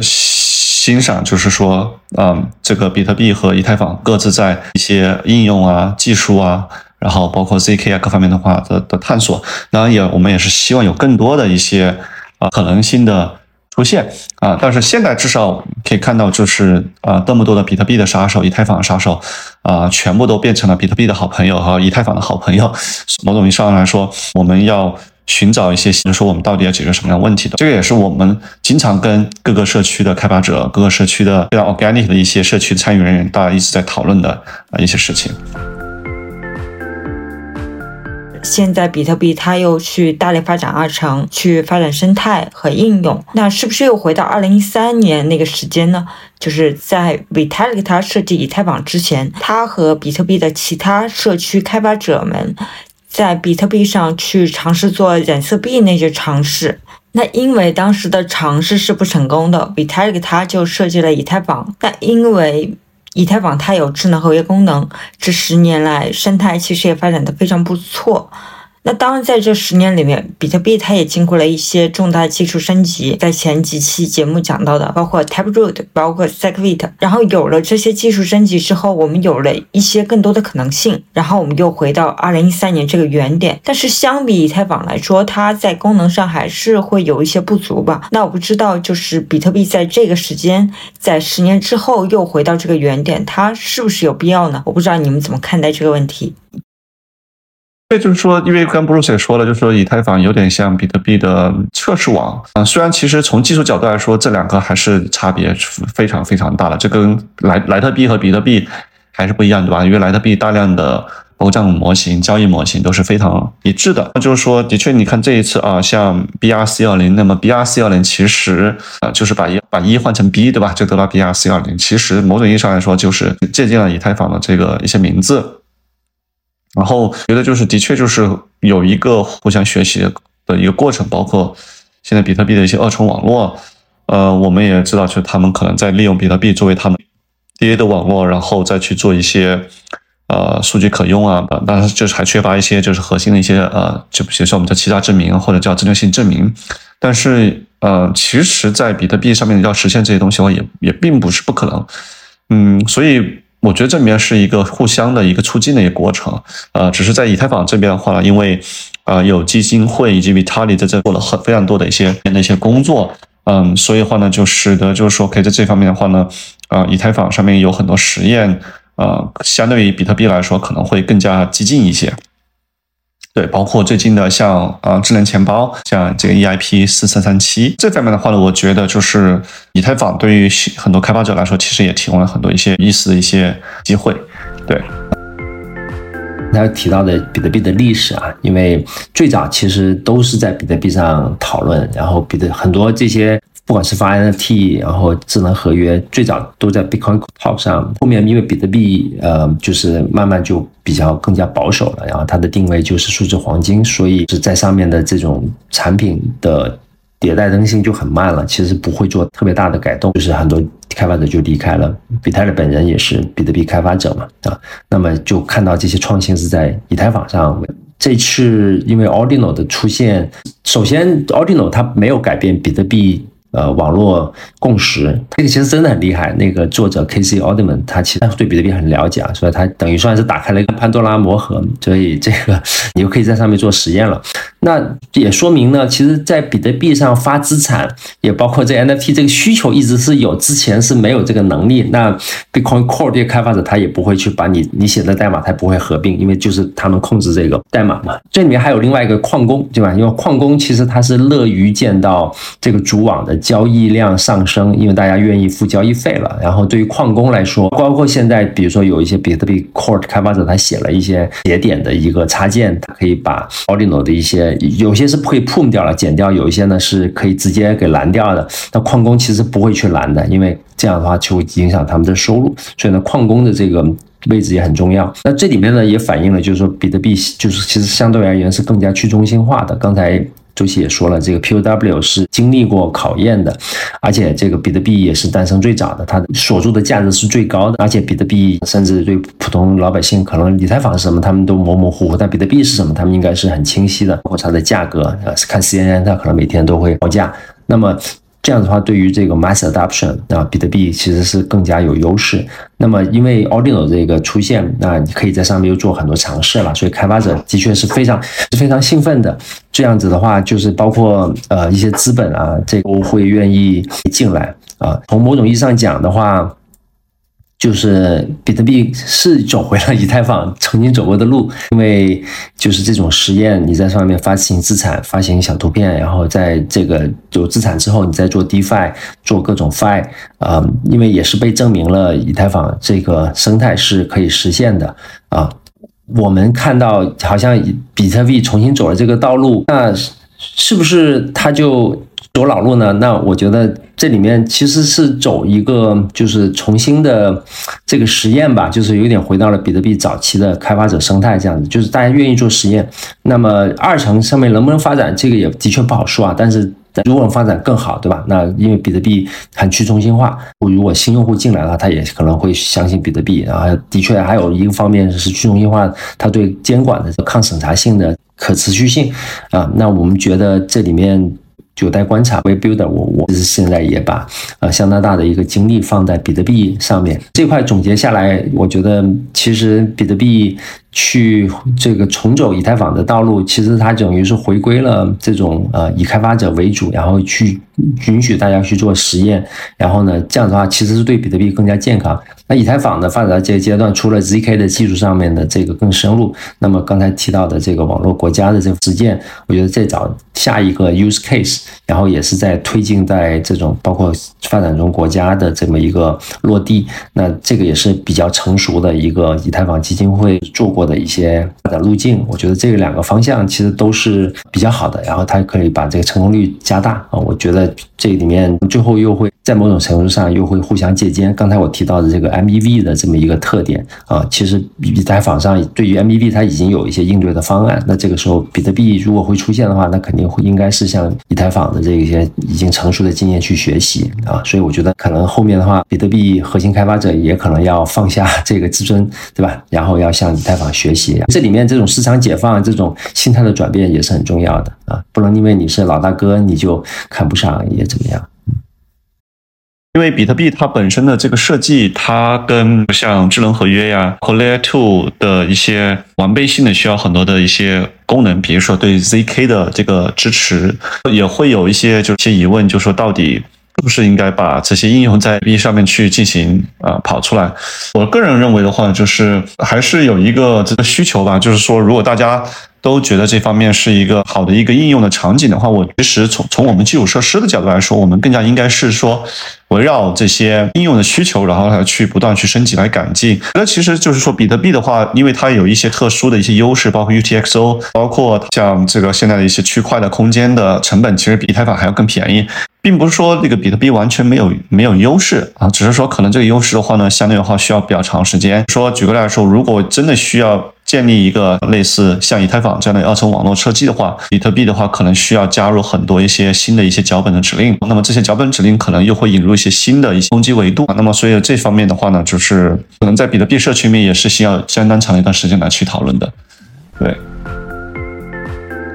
欣赏就是说，嗯，这个比特币和以太坊各自在一些应用啊、技术啊，然后包括 zk 啊各方面的话的的探索，当然也我们也是希望有更多的一些啊可能性的出现啊。但是现在至少可以看到，就是啊这么多的比特币的杀手、以太坊的杀手啊，全部都变成了比特币的好朋友和以太坊的好朋友。某种意义上来说，我们要。寻找一些，就是说我们到底要解决什么样问题的，这个也是我们经常跟各个社区的开发者、各个社区的非常 organic 的一些社区参与人员，大家一直在讨论的啊一些事情。现在比特币它又去大力发展二层，去发展生态和应用，那是不是又回到二零一三年那个时间呢？就是在 Vitalik 他设计以太坊之前，他和比特币的其他社区开发者们。在比特币上去尝试做染色币那些尝试，那因为当时的尝试是不成功的，Vitalik 他就设计了以太坊。但因为以太坊它有智能合约功能，这十年来生态其实也发展的非常不错。那当然，在这十年里面，比特币它也经过了一些重大技术升级，在前几期节目讲到的，包括 Taproot，包括 Segwit。然后有了这些技术升级之后，我们有了一些更多的可能性。然后我们又回到二零一三年这个原点。但是相比以太坊来说，它在功能上还是会有一些不足吧？那我不知道，就是比特币在这个时间，在十年之后又回到这个原点，它是不是有必要呢？我不知道你们怎么看待这个问题。这就是说，因为刚 Bruce 也说了，就是说以太坊有点像比特币的测试网啊。虽然其实从技术角度来说，这两个还是差别非常非常大的。这跟莱莱特币和比特币还是不一样，对吧？因为莱特币大量的包账模型、交易模型都是非常一致的。那就是说，的确，你看这一次啊，像 BRC 二零，那么 BRC 二零其实啊，就是把一把一换成 B，对吧？就得到 BRC 二零。其实某种意义上来说，就是借鉴了以太坊的这个一些名字。然后觉得就是的确就是有一个互相学习的一个过程，包括现在比特币的一些二重网络。呃，我们也知道，就是他们可能在利用比特币作为他们 DA 的网络，然后再去做一些呃数据可用啊，但是就是还缺乏一些就是核心的一些呃，就比如说我们叫欺诈证明或者叫针对性证明。但是呃，其实，在比特币上面要实现这些东西的话，也也并不是不可能。嗯，所以我觉得这里面是一个互相的一个促进的一个过程。呃，只是在以太坊这边的话，因为啊有基金会以及 Vitalik 在这做了很非常多的一些那些工作。嗯，所以的话呢，就使得就是说，可以在这方面的话呢，啊，以太坊上面有很多实验，呃，相对于比特币来说，可能会更加激进一些。对，包括最近的像啊智能钱包，像这个 EIP 四三三七这方面的话呢，我觉得就是以太坊对于很多开发者来说，其实也提供了很多一些意思的一些机会。对。他提到的比特币的历史啊，因为最早其实都是在比特币上讨论，然后比特很多这些不管是发 NFT，然后智能合约，最早都在 Bitcoin Talk 上。后面因为比特币呃，就是慢慢就比较更加保守了，然后它的定位就是数字黄金，所以是在上面的这种产品的。迭代更新就很慢了，其实不会做特别大的改动，就是很多开发者就离开了。比特币本人也是比特币开发者嘛，啊，那么就看到这些创新是在以太坊上。这次因为 Ordinal 的出现，首先 Ordinal 它没有改变比特币。呃，网络共识这个其实真的很厉害。那个作者 K.C. Alderman 他其实对比特币很了解啊，所以他等于算是打开了一个潘多拉魔盒，所以这个 你就可以在上面做实验了。那也说明呢，其实，在比特币上发资产，也包括这 NFT 这个需求一直是有，之前是没有这个能力。那 Bitcoin Core 这些开发者他也不会去把你你写的代码，他不会合并，因为就是他们控制这个代码嘛。这里面还有另外一个矿工，对吧？因为矿工其实他是乐于见到这个主网的。交易量上升，因为大家愿意付交易费了。然后对于矿工来说，包括现在，比如说有一些比特币 Core 开发者，他写了一些节点的一个插件，他可以把 Ordinal 的一些有些是可以 p u m 掉了，剪掉；有一些呢是可以直接给拦掉的。那矿工其实不会去拦的，因为这样的话就会影响他们的收入。所以呢，矿工的这个位置也很重要。那这里面呢也反映了，就是说比特币就是其实相对而言是更加去中心化的。刚才。周琦也说了，这个 POW 是经历过考验的，而且这个比特币也是诞生最早的，它锁住的价值是最高的，而且比特币甚至对普通老百姓，可能理财坊是什么，他们都模模糊糊，但比特币是什么，他们应该是很清晰的，包括它的价格，呃，看 CNN，它可能每天都会报价，那么。这样的话，对于这个 mass adoption 啊，比特币其实是更加有优势。那么，因为 a r d i n o 这个出现，那你可以在上面又做很多尝试了，所以开发者的确是非常是非常兴奋的。这样子的话，就是包括呃一些资本啊，这都会愿意进来啊。从某种意义上讲的话。就是比特币是走回了以太坊曾经走过的路，因为就是这种实验，你在上面发行资产、发行小图片，然后在这个有资产之后，你再做 DeFi、做各种 Fi，啊，因为也是被证明了以太坊这个生态是可以实现的啊。我们看到好像比特币重新走了这个道路，那是不是它就？走老路呢？那我觉得这里面其实是走一个就是重新的这个实验吧，就是有点回到了比特币早期的开发者生态这样子，就是大家愿意做实验。那么二层上面能不能发展，这个也的确不好说啊。但是如果发展更好，对吧？那因为比特币很去中心化，如果新用户进来了，他也可能会相信比特币。然后的确还有一个方面是去中心化，它对监管的抗审查性的可持续性啊。那我们觉得这里面。有待观察。We Builder，我我就是现在也把呃相当大的一个精力放在比特币上面这块。总结下来，我觉得其实比特币。去这个重走以太坊的道路，其实它等于是回归了这种呃以开发者为主，然后去允许大家去做实验，然后呢这样的话其实是对比特币更加健康。那以太坊的发展到这个阶段，除了 zk 的技术上面的这个更深入，那么刚才提到的这个网络国家的这个实践，我觉得再找下一个 use case，然后也是在推进在这种包括发展中国家的这么一个落地，那这个也是比较成熟的一个以太坊基金会做过。过的一些发展路径。我觉得这个两个方向其实都是比较好的，然后它可以把这个成功率加大啊。我觉得这里面最后又会在某种程度上又会互相借鉴。刚才我提到的这个 MEV 的这么一个特点啊，其实以太坊上对于 MEV 它已经有一些应对的方案。那这个时候比特币如果会出现的话，那肯定会应该是向以太坊的这些已经成熟的经验去学习啊。所以我觉得可能后面的话，比特币核心开发者也可能要放下这个自尊，对吧？然后要向以太坊学习。这里面这种市场解放、这种心态的转变也是很重要的啊！不能因为你是老大哥，你就看不上也怎么样？因为比特币它本身的这个设计，它跟像智能合约呀、和 Layer Two 的一些完备性的需要很多的一些功能，比如说对 zk 的这个支持，也会有一些就一些疑问，就说到底。是不是应该把这些应用在 B 上面去进行啊跑出来？我个人认为的话，就是还是有一个这个需求吧，就是说，如果大家都觉得这方面是一个好的一个应用的场景的话，我其实从从我们基础设施的角度来说，我们更加应该是说围绕这些应用的需求，然后来去不断去升级来改进。那其实就是说，比特币的话，因为它有一些特殊的一些优势，包括 UTXO，包括像这个现在的一些区块的空间的成本，其实比以太坊还要更便宜。并不是说这个比特币完全没有没有优势啊，只是说可能这个优势的话呢，相对的话需要比较长时间。说举个例来说，如果真的需要建立一个类似像以太坊这样的二层网络设计的话，比特币的话可能需要加入很多一些新的一些脚本的指令。那么这些脚本指令可能又会引入一些新的一些攻击维度。那么所以这方面的话呢，就是可能在比特币社区里面也是需要相当长一段时间来去讨论的。对。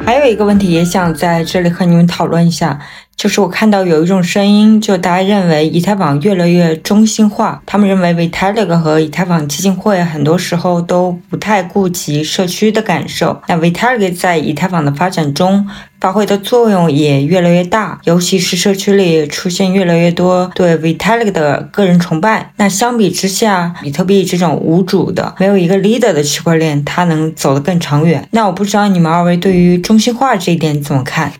还有一个问题也想在这里和你们讨论一下。就是我看到有一种声音，就大家认为以太坊越来越中心化。他们认为 Vitalik 和以太坊基金会很多时候都不太顾及社区的感受。那 Vitalik 在以太坊的发展中发挥的作用也越来越大，尤其是社区里出现越来越多对 Vitalik 的个人崇拜。那相比之下，比特币这种无主的、没有一个 leader 的区块链，它能走得更长远。那我不知道你们二位对于中心化这一点怎么看？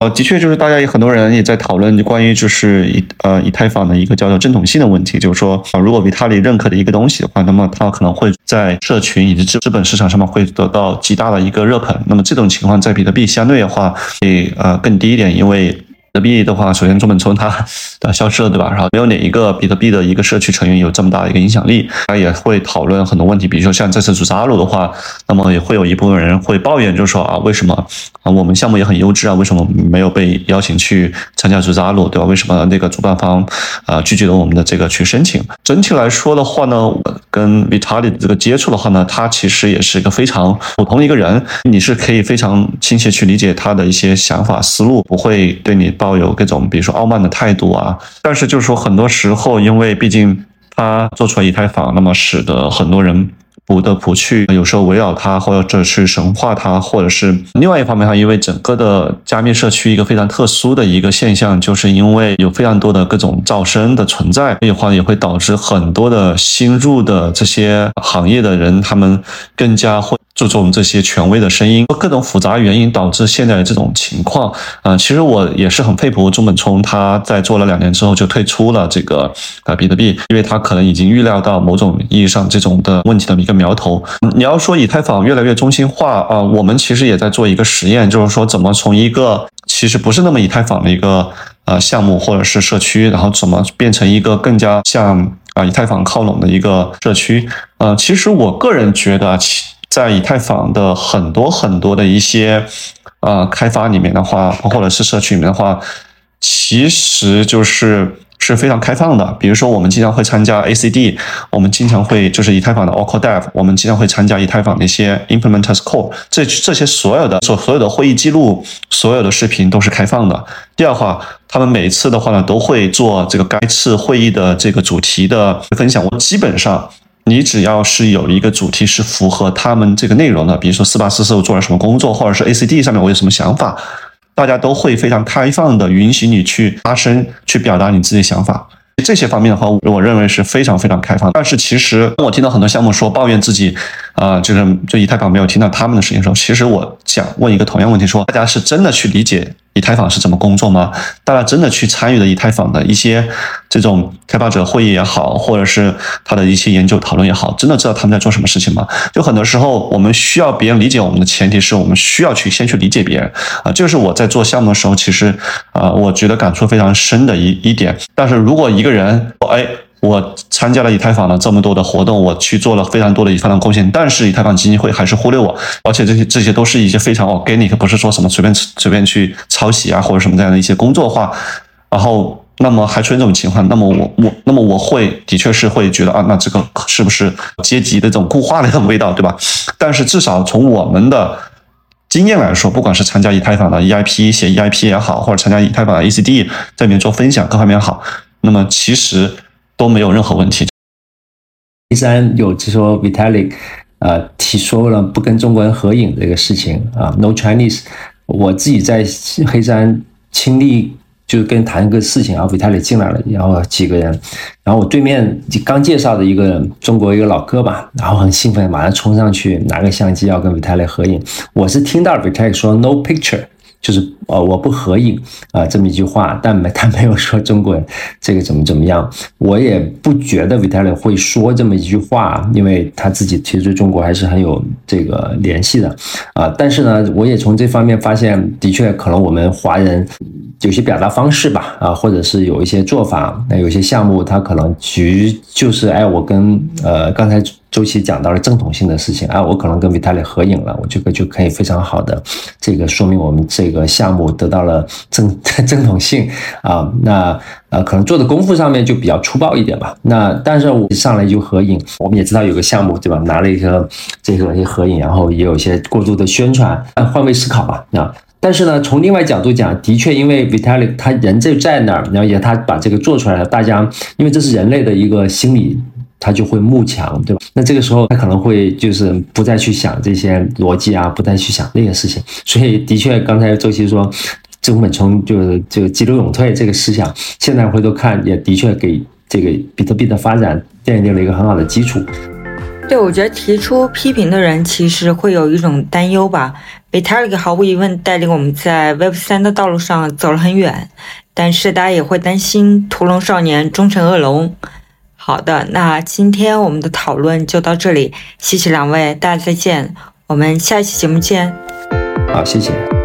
呃，的确，就是大家有很多人也在讨论关于就是以呃以太坊的一个叫做正统性的问题，就是说啊，如果比他里认可的一个东西的话，那么它可能会在社群以及资资本市场上面会得到极大的一个热捧。那么这种情况在比特币相对的话会呃更低一点，因为。比特币的话，首先中本聪它的消失了，对吧？然后没有哪一个比特币的一个社区成员有这么大的一个影响力，他也会讨论很多问题，比如说像这次组织阿鲁的话，那么也会有一部分人会抱怨，就是说啊，为什么啊我们项目也很优质啊，为什么没有被邀请去参加组织阿鲁，对吧？为什么那个主办方啊拒绝了我们的这个去申请？整体来说的话呢，我跟 Vitalik 的这个接触的话呢，他其实也是一个非常普通一个人，你是可以非常亲切去理解他的一些想法思路，不会对你抱。有各种，比如说傲慢的态度啊，但是就是说，很多时候，因为毕竟他做出了以太坊，那么使得很多人不得不去，有时候围绕他，或者去神化他，或者是另外一方面，上，因为整个的加密社区一个非常特殊的一个现象，就是因为有非常多的各种噪声的存在，所以话也会导致很多的新入的这些行业的人，他们更加会。注重这些权威的声音，各种复杂原因导致现在的这种情况。啊，其实我也是很佩服中本聪，他在做了两年之后就退出了这个啊比特币，因为他可能已经预料到某种意义上这种的问题的一个苗头。你要说以太坊越来越中心化啊，我们其实也在做一个实验，就是说怎么从一个其实不是那么以太坊的一个呃项目或者是社区，然后怎么变成一个更加像啊以太坊靠拢的一个社区。呃，其实我个人觉得。其在以太坊的很多很多的一些呃开发里面的话，或者是社区里面的话，其实就是是非常开放的。比如说，我们经常会参加 ACD，我们经常会就是以太坊的 Oracle Dev，我们经常会参加以太坊的一些 Implementers Core，这这些所有的所所有的会议记录，所有的视频都是开放的。第二话，他们每次的话呢，都会做这个该次会议的这个主题的分享。我基本上。你只要是有一个主题是符合他们这个内容的，比如说四八四四我做了什么工作，或者是 ACD 上面我有什么想法，大家都会非常开放的允许你去发声，去表达你自己想法。这些方面的话，我认为是非常非常开放。但是其实我听到很多项目说抱怨自己啊，就是就以太坊没有听到他们的声音的时候，其实我想问一个同样问题：说大家是真的去理解以太坊是怎么工作吗？大家真的去参与了以太坊的一些这种开发者会议也好，或者是他的一些研究讨论也好，真的知道他们在做什么事情吗？就很多时候，我们需要别人理解我们的前提是我们需要去先去理解别人啊。这个是我在做项目的时候，其实啊，我觉得感触非常深的一一点。但是如果一个人，哎。我参加了以太坊的这么多的活动，我去做了非常多的以太坊贡献，但是以太坊基金会还是忽略我，而且这些这些都是一些非常 organic，不是说什么随便随便去抄袭啊或者什么这样的一些工作化，然后那么还出现这种情况，那么我我那么我会的确是会觉得啊，那这个是不是阶级的这种固化的这种味道，对吧？但是至少从我们的经验来说，不管是参加以太坊的 EIP 写 EIP 也好，或者参加以太坊的 ACD 在里面做分享各方面好，那么其实。都没有任何问题。黑山有就说 Vitalik，呃，提说了不跟中国人合影这个事情啊，No Chinese。我自己在黑山亲历，就跟谈一个事情，然后 Vitalik 进来了，然后几个人，然后我对面刚介绍的一个中国一个老哥吧，然后很兴奋，马上冲上去拿个相机要跟 Vitalik 合影。我是听到 Vitalik 说 No picture。就是呃，我不合影啊，这么一句话，但没 他没有说中国人这个怎么怎么样，我也不觉得 Vitaly 会说这么一句话，因为他自己其实对中国还是很有这个联系的啊。但是呢，我也从这方面发现，的确可能我们华人有些表达方式吧，啊，或者是有一些做法，那有些项目他可能局就是哎，我跟呃刚才。周琦讲到了正统性的事情啊，我可能跟 Vitaly 合影了，我这个就可以非常好的这个说明我们这个项目得到了正 正统性啊。那呃，可能做的功夫上面就比较粗暴一点吧。那但是我一上来就合影，我们也知道有个项目对吧？拿了一个这个一合影，然后也有一些过度的宣传，换位思考吧啊。但是呢，从另外角度讲，的确因为 Vitaly 他人就在那儿，然后也他把这个做出来了，大家因为这是人类的一个心理。他就会慕强，对吧？那这个时候他可能会就是不再去想这些逻辑啊，不再去想那些事情。所以的确，刚才周琦说资本冲就是这个急流勇退这个思想，现在回头看也的确给这个比特币的发展奠定了一个很好的基础。对，我觉得提出批评的人其实会有一种担忧吧。Vitalik 毫无疑问带领我们在 Web 三的道路上走了很远，但是大家也会担心屠龙少年终成恶龙。好的，那今天我们的讨论就到这里，谢谢两位，大家再见，我们下一期节目见。好，谢谢。